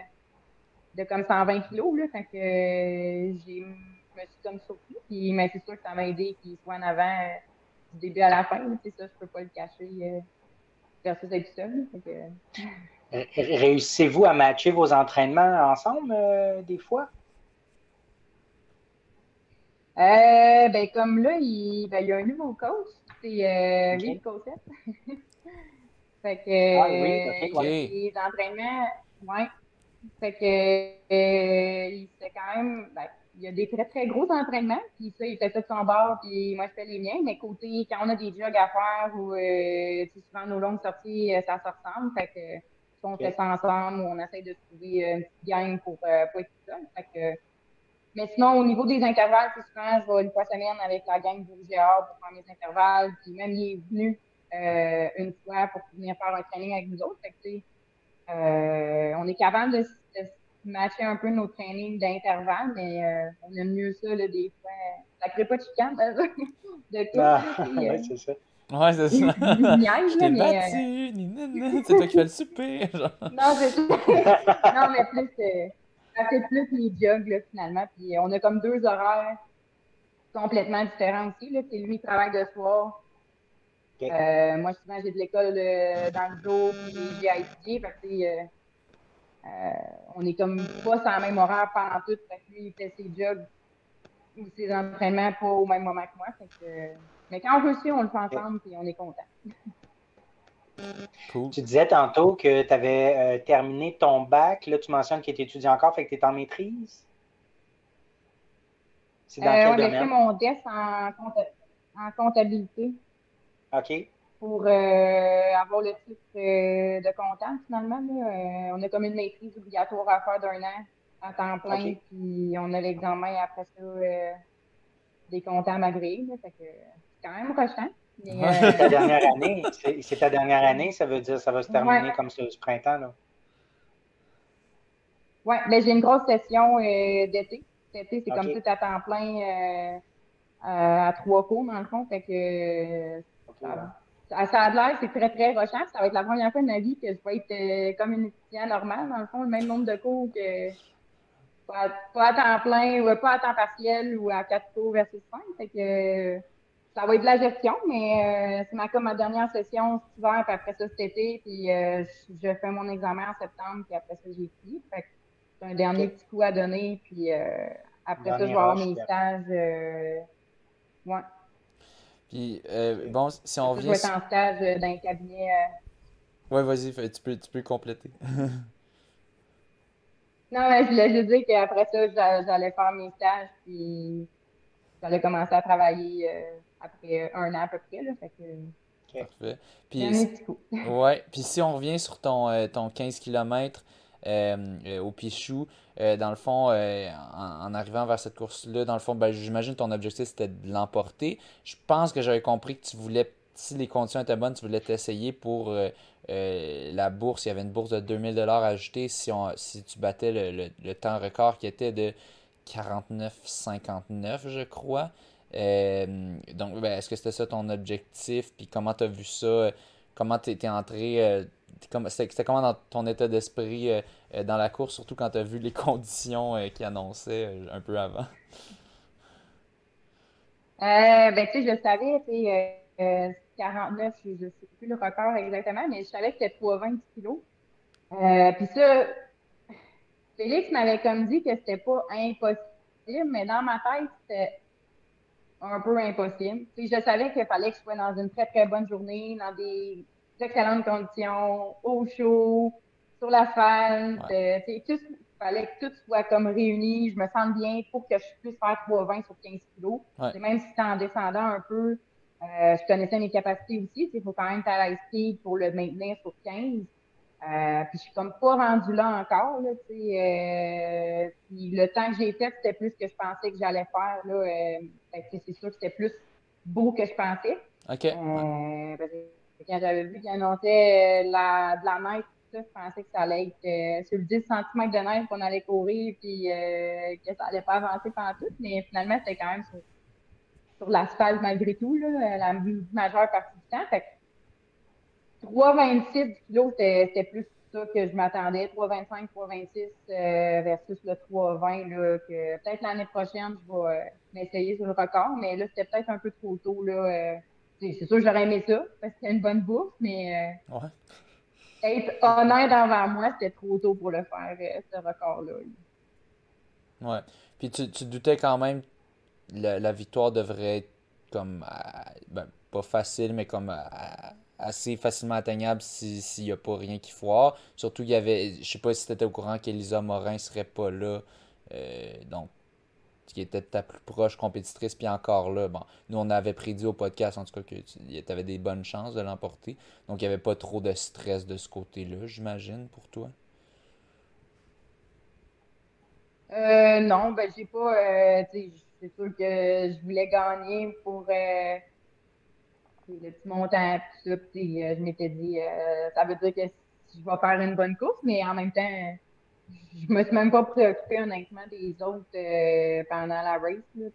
de comme 120 kilos. Là. Fait que euh, je me suis comme surpris. Puis, mais c'est sûr que ça m'a aidé qu'il soit en avant euh, du début à la fin. C'est ça, je peux pas le cacher euh, versus être seul. Réussissez-vous à matcher vos entraînements ensemble des fois? ben, comme là, il, ben, il y a un nouveau coach. C'est euh, okay. Cosette. <laughs> fait que ah, oui, okay. les entraînements, ouais. Fait que euh, il fait quand même. Ben, il y a des très, très gros entraînements, puis ça, il fait ça de son bord, puis moi, je fais les miens. Mais côté, quand on a des jogs à faire ou euh, souvent nos longues sorties, euh, ça se ressemble. Fait que on fait ça ensemble ou on essaie de trouver une petite gang pour euh, être tout seul. Fait que, mais sinon, au niveau des intervalles, c'est souvent, je vais une fois semaine avec la gang du GA pour faire mes intervalles. Puis même, il est venu euh, une fois pour venir faire un training avec nous autres. Fait que, euh, on est capable de, de, matcher un peu nos trainings d'intervalle, mais euh, on aime mieux ça, là, des fois. Ça crée pas de chicane, de tout. Ah, <laughs> ouais, c'est ça. Ouais, c'est ça. <laughs> Je t'ai battu, c'est toi qui fais le souper. <laughs> non, c'est ça. non, mais plus, euh, ça fait plus les jogs, là, finalement. Puis on a comme deux horaires complètement différents aussi. Là. lui, il travaille de soir. Euh, moi, souvent, j'ai de l'école euh, dans le jour, puis j'ai à étudier. Fait que, euh, on est comme pas sur le même horaire pendant tout. Fait que lui, il fait ses jogs ou ses entraînements pas au même moment que moi. Fait que, mais quand on veut on le fait ensemble, puis on est content. Tu disais tantôt que tu avais euh, terminé ton bac. Là, tu mentionnes que tu étudies encore, fait que tu es en maîtrise. C'est dans euh, quel fait mon DES en, en, comptabilité. OK. Pour euh, avoir le titre de comptable, finalement. on a comme une maîtrise obligatoire à faire d'un an à temps plein, puis on a l'examen après ça des comptables agréés. Fait que c'est quand même. Euh, c'est <laughs> ta dernière année. C'est ta dernière année, ça veut dire que ça va se terminer comme ce, printemps. Là. Oui, mais j'ai une grosse session euh, d'été. L'été, c'est comme ça à temps plein euh, à trois cours, dans le fond. Fait que ça, ça, a l'air, c'est très, très rochant. Ça va être la première fois de ma vie que je vais être comme une étudiante normale, dans le fond, le même nombre de cours que pas, pas à temps plein ou pas à temps partiel ou à quatre cours versus cinq. Fait que ça va être de la gestion, mais euh, c'est ma, comme ma dernière session cet hiver, puis après ça cet été, puis euh, je fais mon examen en septembre, puis après ça j'ai fini. Fait que c'est un dernier petit coup à donner, puis euh, après ça je vais avoir mes stages. ouais. Puis bon, si on revient. Je vais être en stage dans un cabinet. Ouais, vas-y, tu peux, tu peux compléter. <laughs> non, mais je voulais juste dire qu'après ça, j'allais faire mes stages, puis j'allais commencer à travailler après un an à peu près. Là, fait que, Parfait. Puis, ouais. Puis si on revient sur ton, euh, ton 15 km euh, euh, au Pichou, dans le fond, en, arrivant vers cette course-là, dans le fond, ben, j'imagine ton objectif c'était de l'emporter. Je pense que j'avais compris que tu voulais, si les conditions étaient bonnes, tu voulais t'essayer pour la bourse. Il y avait une bourse de 2000 ajoutée si, on, si tu battais le, temps record qui était de 49,59, je crois. Euh, donc, ben, est-ce que c'était ça ton objectif? Puis comment tu as vu ça? Comment tu étais entré? Euh, c'était comment dans ton état d'esprit euh, dans la course, surtout quand tu as vu les <laughs> conditions qui annonçaient un peu avant? ben, tu sais, je savais, tu 49, je ne sais plus le record exactement, mais je savais que c'était 320 kilos. Puis ça, Félix m'avait comme dit que c'était pas impossible, mais dans ma tête, c'était un peu impossible. je savais qu'il fallait que je sois dans une très, très bonne journée, dans des excellentes conditions, au chaud, sur l'asphalte. Ouais. il fallait que tout soit comme réuni. Je me sens bien pour que je puisse faire 3,20 sur 15 kilos. Même si c'est en descendant un peu, euh, je connaissais mes capacités aussi. Il faut quand même faire la speed pour le maintenir sur 15. Euh, puis je suis comme pas rendue là encore. Là, euh, puis le temps que j'ai fait, c'était plus que je pensais que j'allais faire. Là, euh, c'est sûr que c'était plus beau que je pensais. OK. Euh, quand j'avais vu qu'il annonçait euh, la, de la neige, je pensais que ça allait être sur le 10 cm de neige qu'on allait courir puis que ça allait pas avancer pendant tout. Mais finalement, c'était quand même sur, l'asphalte malgré tout, là, la majeure partie du temps. Fait 3,26 kilos, c'était plus ça que je m'attendais. 3,25, 3,26 versus le 3,20. Là, que peut-être l'année prochaine, je vais euh, m'essayer sur le record, mais là, c'était peut-être un peu trop tôt. Là, c'est sûr que j'aurais aimé ça, parce que c'était une bonne bourse, mais ouais. Être honnête envers moi, c'était trop tôt pour le faire, ce record-là. Ouais. Puis tu, tu doutais quand même la, la victoire devrait être comme ben, pas facile, mais comme assez facilement atteignable s'il n'y a pas rien qui foire. Surtout, il y avait, je sais pas si tu étais au courant qu'Elisa Morin serait pas là. Euh, donc, qui était ta plus proche compétitrice, puis encore là, bon, nous on avait prédit au podcast en tout cas que tu avais des bonnes chances de l'emporter. Donc il n'y avait pas trop de stress de ce côté-là, j'imagine, pour toi? Euh, non, ben j'ai pas. Euh, c'est sûr que je voulais gagner pour euh, le petit montant, tout ça. Puis, euh, je m'étais dit, ça veut dire que je vais faire une bonne course, mais en même temps, je me suis même pas préoccupée honnêtement des autres pendant la race. Là,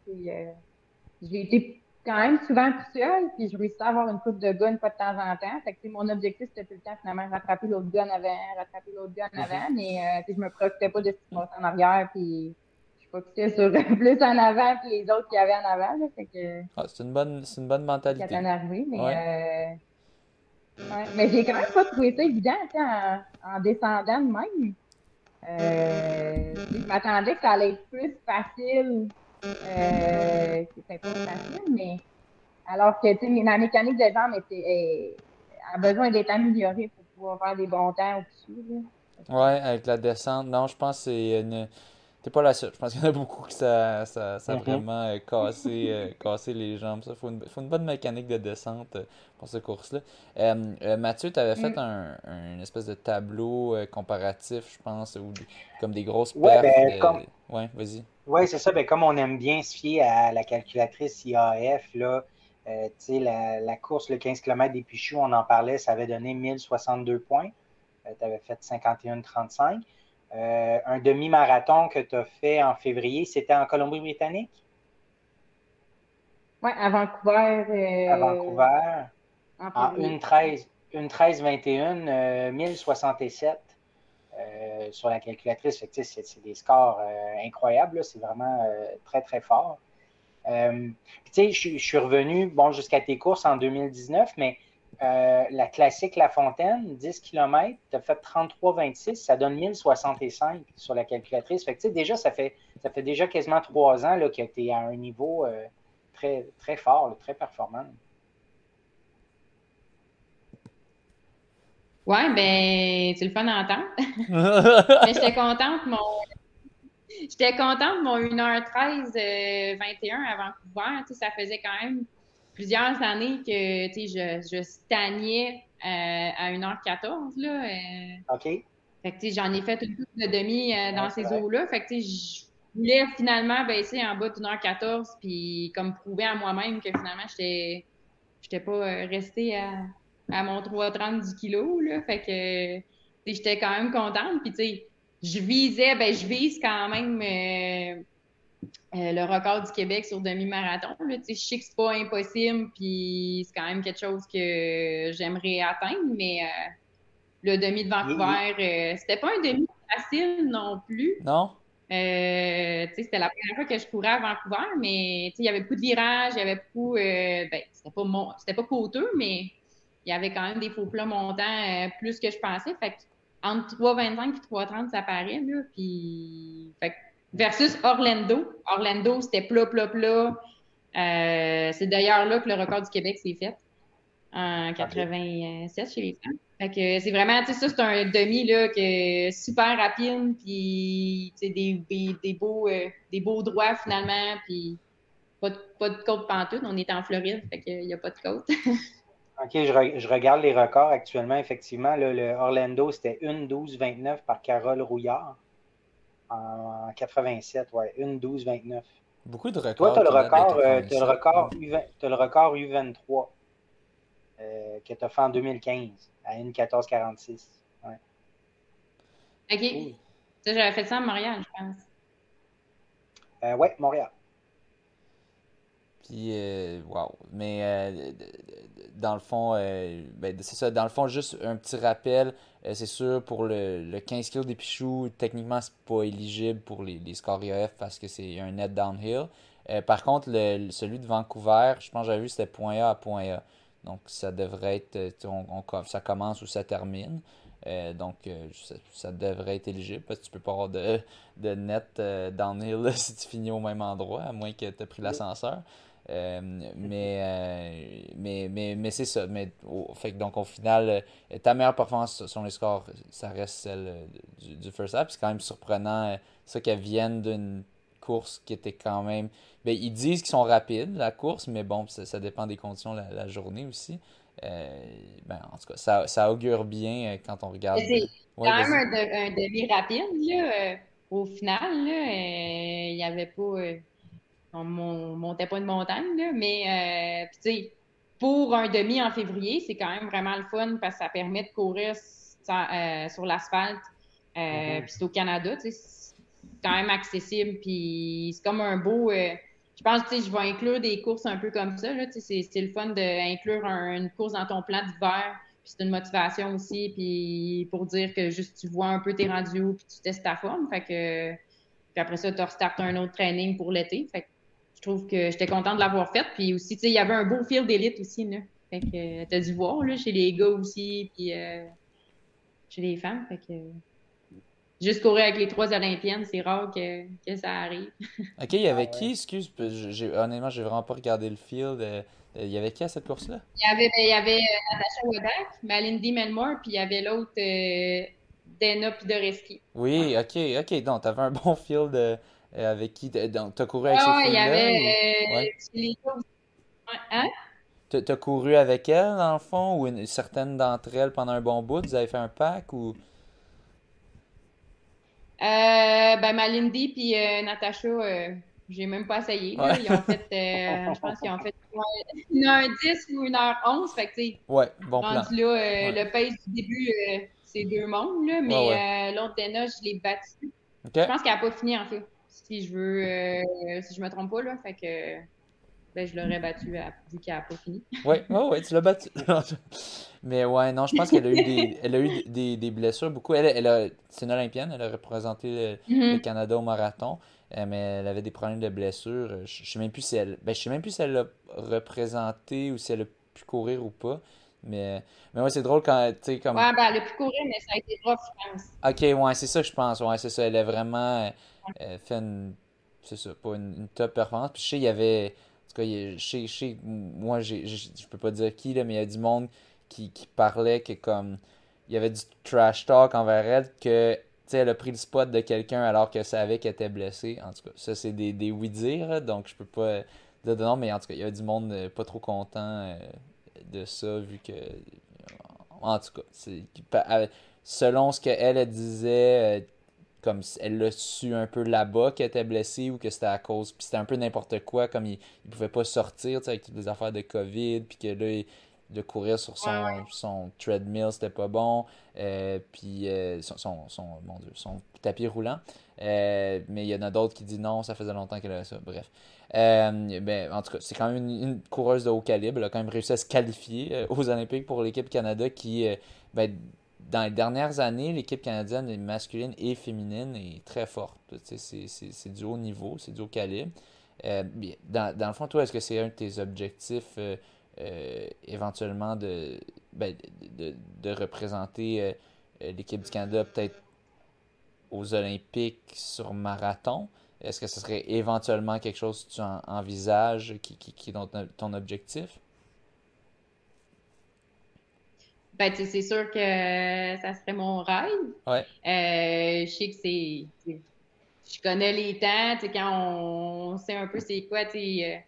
j'ai été quand même souvent tout seul, puis je réussis à avoir une coupe de gun pas de temps en temps. Fait que, mon objectif, c'était tout le temps finalement rattraper l'autre gun avant, rattraper l'autre gun mm-hmm. avant, mais je me préoccupais pas de ce qui se passait en arrière, puis focusais sur <laughs> plus en avant que les autres qui avaient en avant. Là, fait que, ah, c'est une bonne, c'est une bonne mentalité. Arrivé, mais, ouais. euh, ouais. mais j'ai quand même pas trouvé ça évident en, en descendant de même. Euh, je m'attendais que ça allait être plus facile. Euh, c'était pas facile, mais alors que ma mécanique de jambes était, a besoin d'être améliorée pour pouvoir faire des bons temps au-dessus. Ouais, avec la descente. Non, je pense que c'est une T'es pas la seule. Je pense qu'il y en a beaucoup qui ça, ça, ça a mhm. vraiment euh, cassé, euh, cassé les jambes. Il faut une, faut une bonne mécanique de descente euh, pour ce course-là. Mathieu, tu avais fait mm. un, un, espèce de tableau comparatif, je pense, ou comme des grosses ouais, Ben, comme... Ouais, vas-y. Oui, c'est ça. Ben, comme on aime bien se fier à la calculatrice IAF, là, la, la, course, le 15 km des Pichoux, on en parlait, ça avait donné 1062 points. tu avais fait 51-35. Euh, un demi-marathon que tu as fait en février, c'était en Colombie-Britannique? Oui, à Vancouver. Euh, à Vancouver. En, une 13, une 13 21, 1067 sur la calculatrice. C'est des scores euh, incroyables. C'est vraiment très, très fort. je suis revenu bon, jusqu'à tes courses en 2019, mais euh, la classique La Fontaine, 10 km, tu as fait 33,26, ça donne 1065 sur la calculatrice. Déjà, ça fait, ça fait déjà quasiment trois ans que tu es à un niveau euh, très, très fort, très performant. Ouais, ben, c'est le fun d'entendre. <laughs> Mais j'étais contente, mon. J'étais contente, mon 1h13 21 à Vancouver. Ça faisait quand même plusieurs années que je, je stagnais euh, à 1h14. Là, euh. OK. Fait que j'en ai fait une coupe de demi euh, dans ces eaux-là. Fait que je voulais finalement baisser en bas d'une heure 14 puis comme prouver à moi-même que finalement j'étais j'étais pas restée à, à mon 3,30 du kilo. Là. Fait que j'étais quand même contente. Puis tu sais, je visais, ben je vise quand même euh, le record du Québec sur demi-marathon. Je sais que c'est pas impossible, puis c'est quand même quelque chose que j'aimerais atteindre, mais euh, le demi de Vancouver, euh, c'était pas un demi facile non plus. Non? c'était la première fois que je courais à Vancouver, mais il y avait beaucoup de virages, il y avait beaucoup. ben, c'était pas, mon, pas coûteux, mais il y avait quand même des faux plats montants plus que je pensais. Fait entre 3,25 et 3,30, ça paraît. Là, puis, fait versus Orlando. Orlando, c'était plat, plat, plat. Euh, c'est d'ailleurs là que le record du Québec s'est fait en 87 chez les femmes. Fait que c'est vraiment, tu sais, ça, c'est un demi là, que super rapide, puis des, des, des, beaux, euh, des beaux droits finalement, puis pas de, pas de côte pantoute. On est en Floride, fait qu'il n'y a pas de côte. <laughs> OK, je, je, regarde les records actuellement. Effectivement, le Orlando, c'était 1-12-29 par Carole Rouillard en 87, ouais, 1 12 29. Beaucoup de records. Toi, tu as, le record, euh, as le record, as le record U23 euh, que tu as fait en 2015 à 1 14 46. Ouais. OK. Ça, j'avais fait ça à Montréal, je pense. Euh, ouais, Montréal. Puis, wow. Mais dans le fond, ben, c'est ça. Dans le fond, juste un petit rappel. c'est sûr, pour le, le 15 kg des Pichou, techniquement, c'est pas éligible pour les, les scores IAF parce que c'est un net downhill. par contre, le, celui de Vancouver, je pense que j'avais vu, c'était point A à point A. Donc, ça devrait être. On, ça commence ou ça termine. Euh, donc, euh, ça, devrait être éligible parce que tu peux pas avoir de, de net euh, downhill <laughs> si tu finis au même endroit, à moins que tu aies pris l'ascenseur. Mais, mais, mais, mais c'est ça. Mais, fait, donc, au final, ta meilleure performance sur les scores, ça reste celle du, du first half. C'est quand même surprenant ça qu'elle vienne d'une course qui était quand même. Ben, ils disent qu'ils sont rapides, la course, mais bon, ça, dépend des conditions la, la journée aussi. Euh, ben, en tout cas, ça, ça augure bien euh, quand on regarde. C'est quand même un, demi rapide. Là, euh, au final, il n'y avait pas. On montait pas une montagne, là, mais tu sais, pour un demi en février, c'est quand même vraiment le fun parce que ça permet de courir sur l'asphalte. Mm-hmm. Puis c'est au Canada, tu sais, c'est quand même accessible. Puis c'est comme un beau je pense que je vais inclure des courses un peu comme ça. C'est le fun d'inclure une course dans ton plan d'hiver. Puis c'est une motivation aussi. Puis pour dire que juste tu vois un peu tes rendus puis tu testes ta forme. Fait que, puis après ça, tu restartes un autre training pour l'été. Fait que je trouve que j'étais contente de l'avoir fait. Puis aussi, il y avait un beau fil d'élite aussi. Là. Fait que tu as dû voir là, chez les gars aussi. Puis euh, chez les femmes. Fait que juste courir avec les trois Olympiennes, c'est rare que, que, ça arrive. <laughs> OK, il y avait ah qui, excuse, honnêtement, j'ai vraiment pas regardé le field. Euh, il y avait qui à cette course-là? Il y avait, ben, il y avait euh, Natasha Wodak, Malindy Melmore, puis il y avait l'autre euh, Dana Pidoreski. Oui, OK, OK. Donc, tu avais un bon field euh, avec qui? Donc, tu as couru avec ah, ces filles-là? il y avait ouais. les Hein? Tu as couru avec elle, dans le fond, ou une, certaines d'entre elles pendant un bon bout? Vous avez fait un pack ou... Euh, ben, Malindy puis euh, Natacha, euh, j'ai même pas essayé. Ils ont fait, euh, je pense qu'ils ont fait une heure 10 ou une heure 11. Fait que, ouais, bon plan. là, le pace du début, c'est deux mondes, là, mais l'autre Dena, je l'ai battu. Je pense qu'elle n'a pas fini, en fait. Si je veux, si je me trompe pas, là. Fait que ben, je l'aurais battu vu qu'elle n'a pas fini. <laughs> Oui, ouais, ouais, tu l'as battu. <laughs> Mais ouais, non, je pense qu'elle a eu des, <laughs> elle a eu des, des blessures beaucoup. Elle, elle a, c'est une Olympienne, elle a représenté le, mm-hmm. Canada au marathon, euh, mais elle avait des problèmes de blessures. Je, ne sais même plus si elle, ben, je sais même plus si elle l'a représenté ou si elle a pu courir ou pas. Mais, mais ouais, c'est drôle quand, tu sais, comme... Ouais, ben, elle a pu courir, mais ça a été rough, je pense. Ok, ouais, c'est ça que je pense. Ouais, c'est ça. Elle a vraiment euh, fait une, c'est ça, pas une, une, top performance. Puis je sais, il y avait tout cas, chez, chez moi, j'ai, je peux pas dire qui, là, mais il y a du monde qui, qui parlait que comme il y avait du trash talk envers elle, que elle a pris le spot de quelqu'un alors qu'elle savait qu'elle était blessée. En tout cas, ça, c'est des, des oui-dire, donc je peux pas dire de nom, mais en tout cas, il y avait du monde euh, pas trop content euh, de ça, vu que. En tout cas, c'est, selon ce qu'elle elle disait, euh, comme elle l'a su un peu là-bas qu'elle était blessée ou que c'était à cause. Puis c'était un peu n'importe quoi, comme il, il pouvait pas sortir avec toutes les affaires de COVID, puis que là, de courir sur son, son treadmill, c'était pas bon. Euh, puis euh, son, son, mon Dieu, son tapis roulant. Euh, mais il y en a d'autres qui disent non, ça faisait longtemps qu'elle avait ça. Bref. Ben, en tout cas, c'est quand même une, coureuse de haut calibre. Elle a quand même réussi à se qualifier aux Olympiques pour l'équipe Canada qui, ben, dans les dernières années, l'équipe canadienne masculine et féminine est très forte. C'est du haut niveau, c'est du haut calibre. Euh, dans, dans, le fond, toi, est-ce que c'est un de tes objectifs euh, euh, éventuellement de, ben, de, de, représenter l'équipe du Canada peut-être aux Olympiques sur marathon? Est-ce que ce serait éventuellement quelque chose que tu envisages qui, qui, qui est ton objectif? Ben, c'est sûr que ça serait mon rêve. Ouais. Euh, je sais que c'est. Je connais les temps, quand on sait un peu c'est quoi, tu sais. Euh,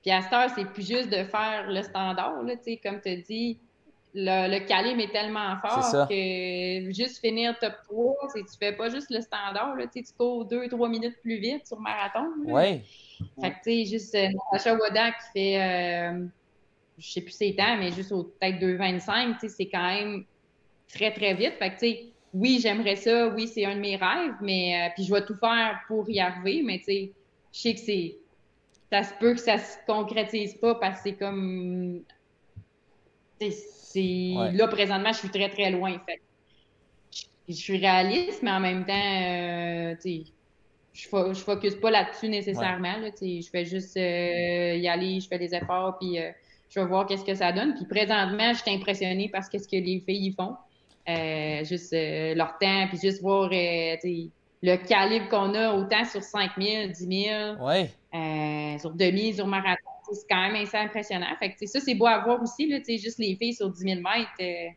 puis à cette heure, c'est plus juste de faire le standard, là, tu sais, comme tu dis. Le, le calibre est tellement fort que juste finir top 3, tu fais pas juste le standard, là, tu cours 2-3 minutes plus vite sur marathon. Oui. Fait que, tu sais, juste euh, Wada qui fait euh, je sais plus ses temps, mais juste au peut-être 2,25, c'est quand même très, très vite. Fait que, tu sais, oui, j'aimerais ça, oui, c'est un de mes rêves, mais euh, puis je vais tout faire pour y arriver, mais tu sais, je sais que c'est ça se peut que ça se concrétise pas parce que c'est comme. Là, présentement, je suis très, très loin. Fait. Je, suis réaliste, mais en même temps, euh, je, je focus pas là-dessus nécessairement. je fais juste euh, y aller, je fais des efforts, puis euh, je vais voir qu'est-ce que ça donne. Puis présentement, je suis impressionnée par ce que les filles y font. juste leur temps, puis juste voir le calibre qu'on a, autant sur 5 000, 10 000, sur demi, sur marathon. C'est quand même assez impressionnant. Fait que, ça, c'est beau à voir aussi, là, juste les filles sur 10 000 mètres.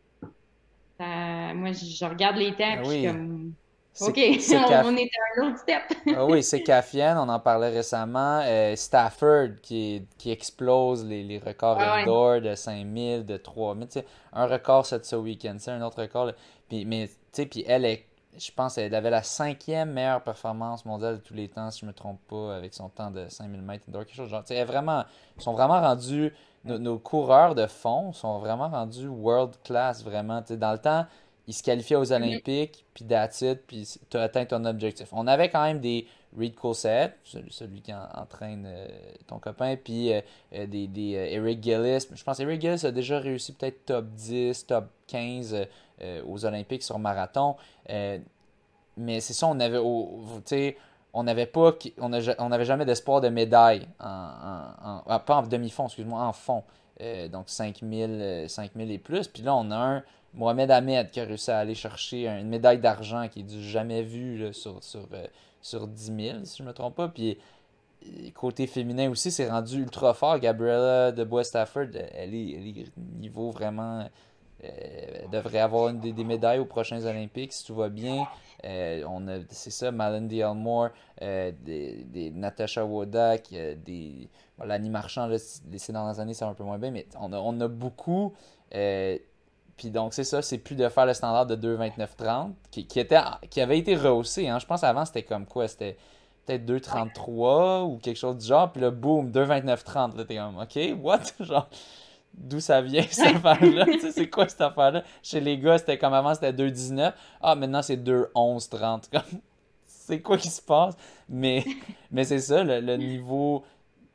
Euh, moi, je, regarde les temps, ah je suis comme... OK, <laughs> on, est à un autre step. ah oui, c'est <laughs> Cafienne, on en parlait récemment. Euh, Stafford qui, qui explose les, les records ah indoor de 5000, de 3000. Un record cette ce week-end, c'est un autre record. Puis, mais, puis elle est je pense qu'elle avait la cinquième meilleure performance mondiale de tous les temps, si je ne me trompe pas, avec son temps de 5000 mètres quelque chose genre. vraiment, ils sont vraiment rendus, nos, coureurs de fond sont vraiment rendus world class, vraiment. dans le temps, ils se qualifiaient aux Olympiques, puis that's puis tu as atteint ton objectif. On avait quand même des Reed Coulset, celui, qui entraîne euh, ton copain, puis euh, euh, des, des Eric Gillis. Je pense que Eric Gillis a déjà réussi peut-être top 10, top 15 aux Olympiques sur marathon. mais c'est ça, on avait, on n'avait pas, on n'avait jamais d'espoir de médaille, en, ah, pas en demi-fond, excuse-moi, en fond. donc 5000, 5000 et plus. Puis là, on a un Mohamed Ahmed qui a réussi à aller chercher une médaille d'argent qui est du jamais vu sur 10 000, si je ne me trompe pas. Puis côté féminin aussi, c'est rendu ultra fort. Gabriella de Bois Stafford, elle est, niveau vraiment. Euh, devrait avoir des, médailles aux prochains Olympiques si tout va bien. Euh, on a, c'est ça, Malin Elmore, euh, des, Natasha Wodak, des Lani Marchand, là, ces dernières années, c'est un peu moins bien, mais on a, on a beaucoup. Puis donc, c'est ça, c'est plus de faire le standard de 2,29,30 qui, qui, était, qui avait été rehaussé. Hein. Je pense avant, c'était comme quoi C'était peut-être 2,33 ou quelque chose du genre. Puis là, boum, 2,29,30. Là, t'es comme, OK, what? <laughs> Genre, d'où ça vient <laughs> cette affaire-là C'est quoi cette affaire-là? Chez les gars, c'était comme avant, c'était 2,19. Ah, maintenant, c'est 2,11,30. <laughs> Comme, c'est quoi qui se passe? Mais, <laughs> mais c'est ça, le niveau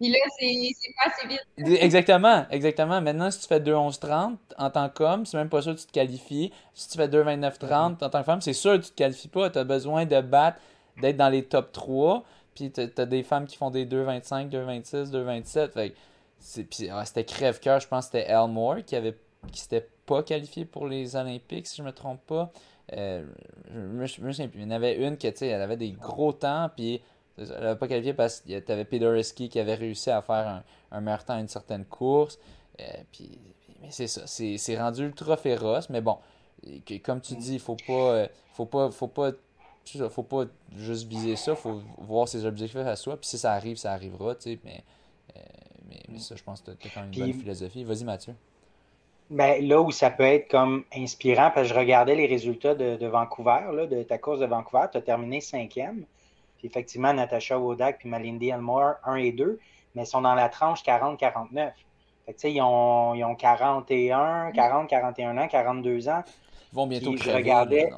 puis là, c'est pas assez vite. Exactement, exactement. Maintenant, si tu fais 2-11-30 en tant qu'homme, c'est même pas sûr que tu te qualifies. Si tu fais 2-29-30 en tant que femme, c'est sûr que tu te qualifies pas. Tu as besoin de battre, d'être dans les top 3. Puis tu as des femmes qui font des 2-25, 2-26, 2-27. Fait ah, c'était crève-cœur, je pense que c'était Elmore qui avait qui s'était pas qualifié pour les Olympiques, si je me trompe pas. Euh. Il y en avait une qui, elle avait des gros temps, puis elle n'avait pas qualifié parce que tu avais Pedoreski qui avait réussi à faire un, un meilleur temps à une certaine course. Euh, puis, mais c'est ça, c'est rendu ultra féroce. Mais bon, comme tu dis, il faut pas, euh, faut pas, faut pas, faut pas juste viser ça. Faut voir ses objectifs à soi. Puis si ça arrive, ça arrivera. Tu sais, mais, mais, ça, je pense que tu as quand même une bonne philosophie. Vas-y, Mathieu. Ben, là où ça peut être comme inspirant, parce que je regardais les résultats de, de Vancouver, là, de ta course de Vancouver, tu as terminé cinquième effectivement, Natasha Wodak puis Malindi Elmore, 1 et 2, mais ils sont dans la tranche 40-49. Fait que, ils ont, ils ont 41, 40, 41 ans, 42 ans. Ils vont bientôt crever, regardais...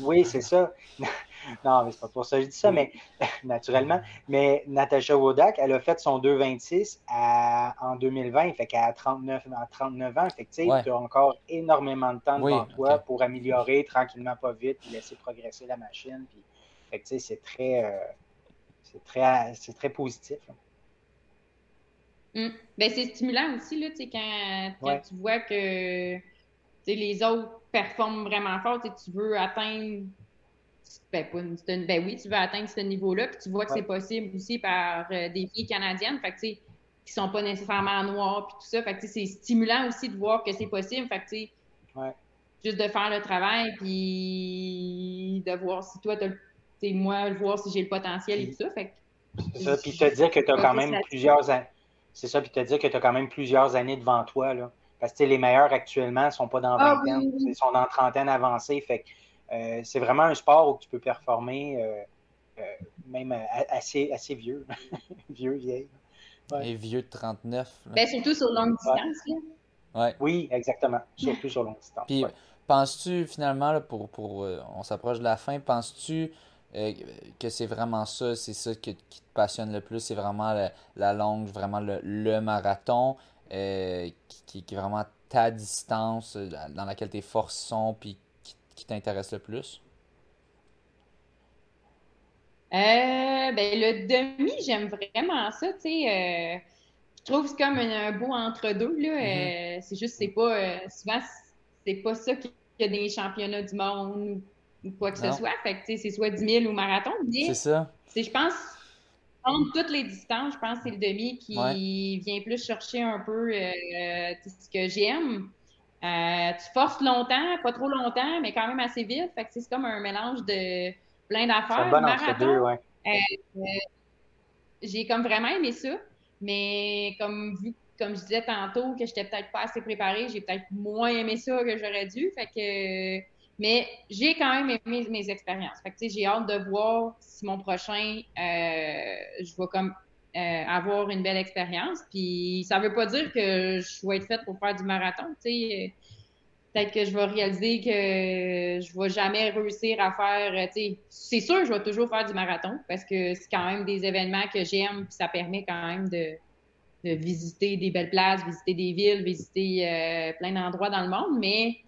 oui, c'est ça. Non, mais c'est pas pour ça que je dis ça, mais <laughs> naturellement. Mais Natasha Wodak, elle a fait son 2,26 en 2020, fait qu'elle a 39, 39 ans. Fait que tu as encore énormément de temps devant toi pour améliorer tranquillement, pas vite, puis laisser progresser la machine. Puis c'est très, euh, c'est très, c'est très positif. Hum. Ben, c'est stimulant aussi, là, quand, quand tu vois que les autres performent vraiment fort, tu veux atteindre ben, ben, oui, tu veux atteindre ce niveau-là, puis tu vois que c'est possible aussi par euh, des filles canadiennes, fait que, qui sont pas nécessairement noires, puis tout ça. Fait que, c'est stimulant aussi de voir que c'est possible. Fait que, ouais. juste de faire le travail, puis de voir si toi, tu moi, voir si j'ai le potentiel et tout ça. Fait c'est ça, puis te dire que tu as quand même plusieurs années. C'est ça, puis te dire que tu as quand même plusieurs années devant toi. Là. Parce que les meilleurs actuellement ne sont pas dans ah, vingtaine, ils sont dans trentaine avancée. Fait euh, c'est vraiment un sport où tu peux performer euh, euh, même assez, assez vieux. <laughs> vieux, vieille. Et vieux de 39. Ben, surtout sur longue distance. Ouais. Oui, exactement. Surtout sur longue distance. Puis, penses-tu finalement, pour, pour on s'approche de la fin, penses-tu euh, que c'est vraiment ça, c'est ça qui te passionne le plus, c'est vraiment la longue, vraiment le, marathon, euh, qui, qui, est vraiment ta distance dans laquelle tes forces sont, puis qui, t'intéresse le plus? ben, le demi, j'aime vraiment ça, tu sais je trouve que c'est comme un, beau entre-deux. là. Euh, c'est juste, c'est pas. Euh, souvent, c'est pas ça qu'il y a des championnats du monde ou quoi que ce soit. Fait que, c'est soit 10 000 ou marathon. C'est ça. Je pense, entre toutes les distances, je pense que c'est le demi qui vient plus chercher un peu euh, ce que j'aime. Tu forces longtemps, pas trop longtemps, mais quand même assez vite. Fait que c'est comme un mélange de plein d'affaires. Bon marathon, ouais. j'ai comme vraiment aimé ça. Mais comme vu, comme je disais tantôt, que j'étais peut-être pas assez préparée, j'ai peut-être moins aimé ça que j'aurais dû. Fait que, mais j'ai quand même aimé mes expériences. Fait que, j'ai hâte de voir si mon prochain, euh, je vais comme euh, avoir une belle expérience. Puis ça veut pas dire que je vais être faite pour faire du marathon. sais peut-être que je vais réaliser que je vais jamais réussir à faire. C'est sûr, je vais toujours faire du marathon parce que c'est quand même des événements que j'aime, puis ça permet quand même de, visiter des belles places, visiter des villes, visiter euh, plein d'endroits dans le monde, mais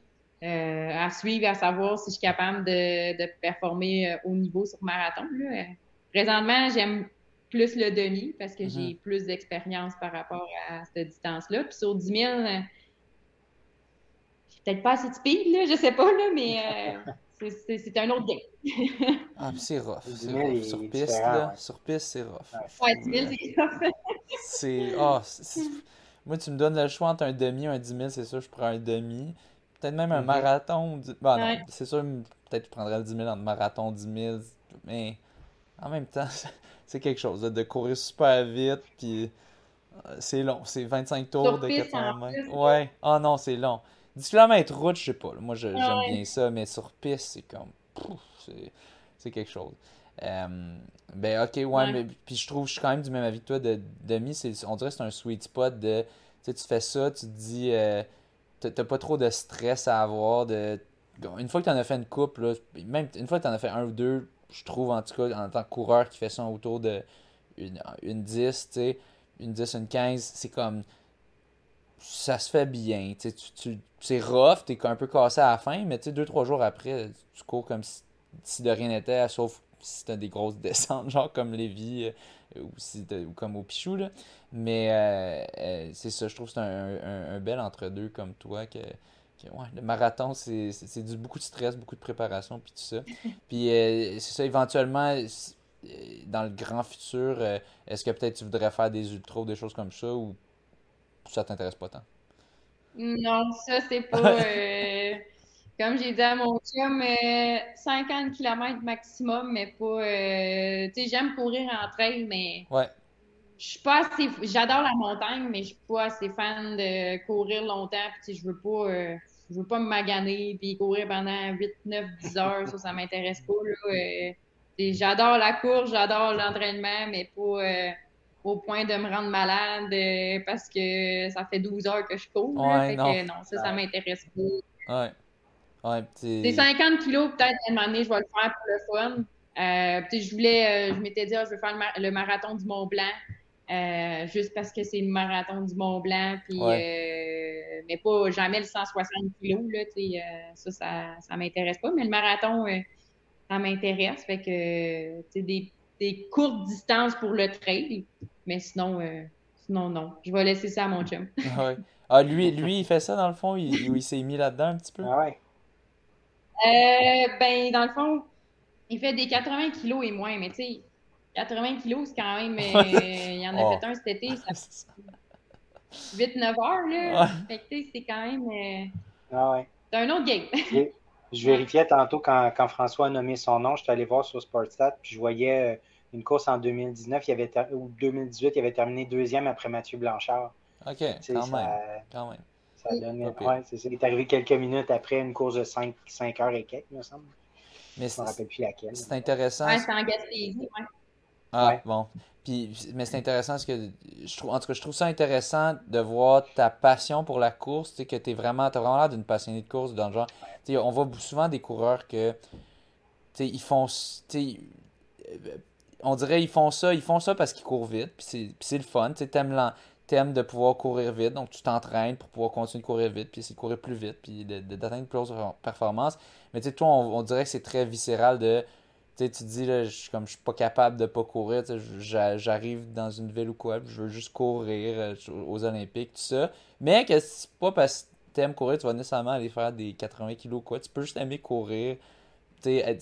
euh, à suivre, à savoir si je suis capable de, performer euh, au niveau sur marathon. Présentement, j'aime plus le demi parce que j'ai mm-hmm. plus d'expérience par rapport à cette distance-là. Puis sur 10 000, peut-être pas assez de speed, là, je sais pas, là, mais euh, <laughs> c'est un autre game. ah, c'est rough. C'est Sur piste, là, sur piste, c'est rough. Ouais, 10 000, c'est rough. <laughs> c'est. Oh, moi, tu me donnes le choix entre un demi et un 10 000, c'est sûr, je prends un demi. Peut-être même un mm-hmm. marathon. Bon, non, c'est sûr, peut-être que je prendrais le 10 000 entre marathon 10 000, mais en même temps, <laughs> c'est quelque chose de courir super vite, puis euh, c'est long. C'est 25 tours de 400 mètres. Ouais. Ah oh, non, c'est long. 10 km route, je sais pas. Moi, j'aime bien ça, mais sur piste, c'est comme. C'est quelque chose. Euh, ben, ok, ouais, mais puis je trouve, je suis quand même du même avis que toi. De, demi, on dirait que c'est un sweet spot de. Tu sais, tu fais ça, tu te dis. Euh, T'as pas trop de stress à avoir. De, une fois que tu en as fait une coupe, là, même une fois que tu en as fait un ou deux, je trouve en tout cas, en tant que coureur qui fait ça autour de une, une 10, tu sais, une 10, une 15, c'est comme ça se fait bien. Tu, tu, c'est rough, t'es un peu cassé à la fin, mais deux, trois jours après, tu cours comme si, de rien n'était, sauf si t'as des grosses <laughs> descentes, genre comme Lévis euh, ou, si comme au Pichou. Là. Mais euh, euh, c'est ça, je trouve que c'est un, bel entre-deux comme toi. que, ouais, Le marathon, c'est, beaucoup de stress, beaucoup de préparation, puis tout ça. <laughs> puis c'est ça, éventuellement, dans le grand futur, est-ce que peut-être tu voudrais faire des ultras ou des choses comme ça, ou ça t'intéresse pas tant? Non, ça, c'est pas. <laughs> Euh, comme j'ai dit à mon chum, 50 euh, km maximum, mais pas. Euh, tu sais, j'aime courir en trail, mais. Ouais. Je suis pas assez. J'adore la montagne, mais je suis pas assez fan de courir longtemps. Puis, je veux pas. je veux pas me maganer puis courir pendant 8, 9, 10 heures. ça, ça m'intéresse pas. j'adore la course, j'adore l'entraînement, mais pas au point de me rendre malade euh, parce que ça fait 12 heures que je cours. Ouais, non. Que, non. ça, ça m'intéresse pas. Ouais. Ouais, c'est 50 kilos, peut-être, à un moment donné, je vais le faire pour le fun. Euh, je voulais, euh, je m'étais dit, ah, je vais faire le, marathon du Mont Blanc, euh, juste parce que c'est le marathon du Mont Blanc, puis, mais pas jamais le 160 kilos, là, ça, ça, ça m'intéresse pas. Mais le marathon, ça m'intéresse. Fait que, des, des courtes distances pour le trail, mais sinon, euh, sinon, non. Je vais laisser ça à mon chum. <laughs> ah, ah lui, lui, il fait ça dans le fond? Il, il s'est mis là-dedans un petit peu? Ah ouais. Euh, ben, dans le fond, il fait des 80 kilos et moins, mais tu sais, 80 kilos, c'est quand même. Euh, il en a oh. fait un cet été, ça <laughs> 8-9 heures, là. C'est quand même. Euh, ah ouais. C'est un autre game. je vérifiais tantôt quand, quand, François a nommé son nom, je suis allé voir sur Sportstat, puis je voyais une course en 2019 il avait ou 2018, il avait terminé deuxième après Mathieu Blanchard. OK, quand, même. quand même. Ça donne, ouais, c'est ça. Il est arrivé quelques minutes après une course de 5, 5 heures et quelques, il me semble. Mais je ne me rappelle plus laquelle. C'est intéressant. Ouais, c'est en Gaspésie, ouais. Ah, bon. Puis, mais c'est intéressant parce que je trouve, en tout cas, je trouve ça intéressant de voir ta passion pour la course, que tu es vraiment, as vraiment l'air d'une passionnée de course dans le genre. on voit souvent des coureurs que ils font. On dirait ils font ça, ils font ça parce qu'ils courent vite, puis c'est le fun. Tu t'aimes de pouvoir courir vite, donc tu t'entraînes pour pouvoir continuer de courir vite, puis essayer de courir plus vite, puis d'atteindre plus de performances. Mais tu sais, toi, on, dirait que c'est très viscéral de. Tu te dis, là, je, comme je suis pas capable de pas courir, j'arrive dans une ville ou quoi, je veux juste courir euh, aux Olympiques, tout ça. Mais que c'est pas parce que t'aimes courir, tu vas nécessairement aller faire des 80 kilos quoi. Tu peux juste aimer courir. C'est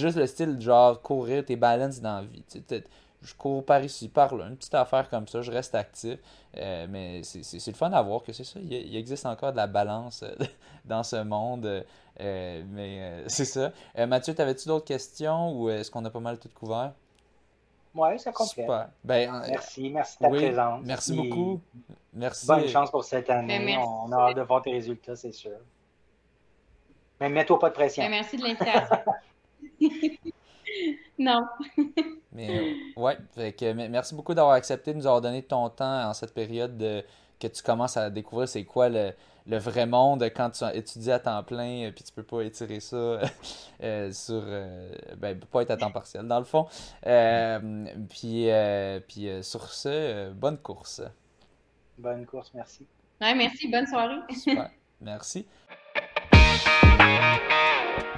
juste le style, genre, courir, tes balances dans la vie je cours par ici, par là, une petite affaire comme ça, je reste actif. Euh, mais c'est le fun à voir que c'est ça. Il, existe encore de la balance euh, <laughs> dans ce monde. Euh, mais <laughs> c'est ça. Mathieu, t'avais-tu d'autres questions ou est-ce qu'on a pas mal tout couvert? Oui, ça complète. Super. Ben, merci, merci de ta présence. Merci beaucoup. Merci. Bonne chance pour cette année. Ben, On a hâte de voir tes résultats, c'est sûr. Mais mets-toi pas de pression. Ben, merci de l'invitation. <laughs> non. Mais ouais, merci beaucoup d'avoir accepté de nous avoir donné ton temps en cette période de, que tu commences à découvrir c'est quoi le, vrai monde quand tu étudies à temps plein puis tu peux pas étirer ça <laughs> euh, sur euh, ben pas être à temps partiel dans le fond. Euh, puis puis sur ce, bonne course. Bonne course, merci. Ouais, merci, bonne soirée. Super. Merci. <laughs>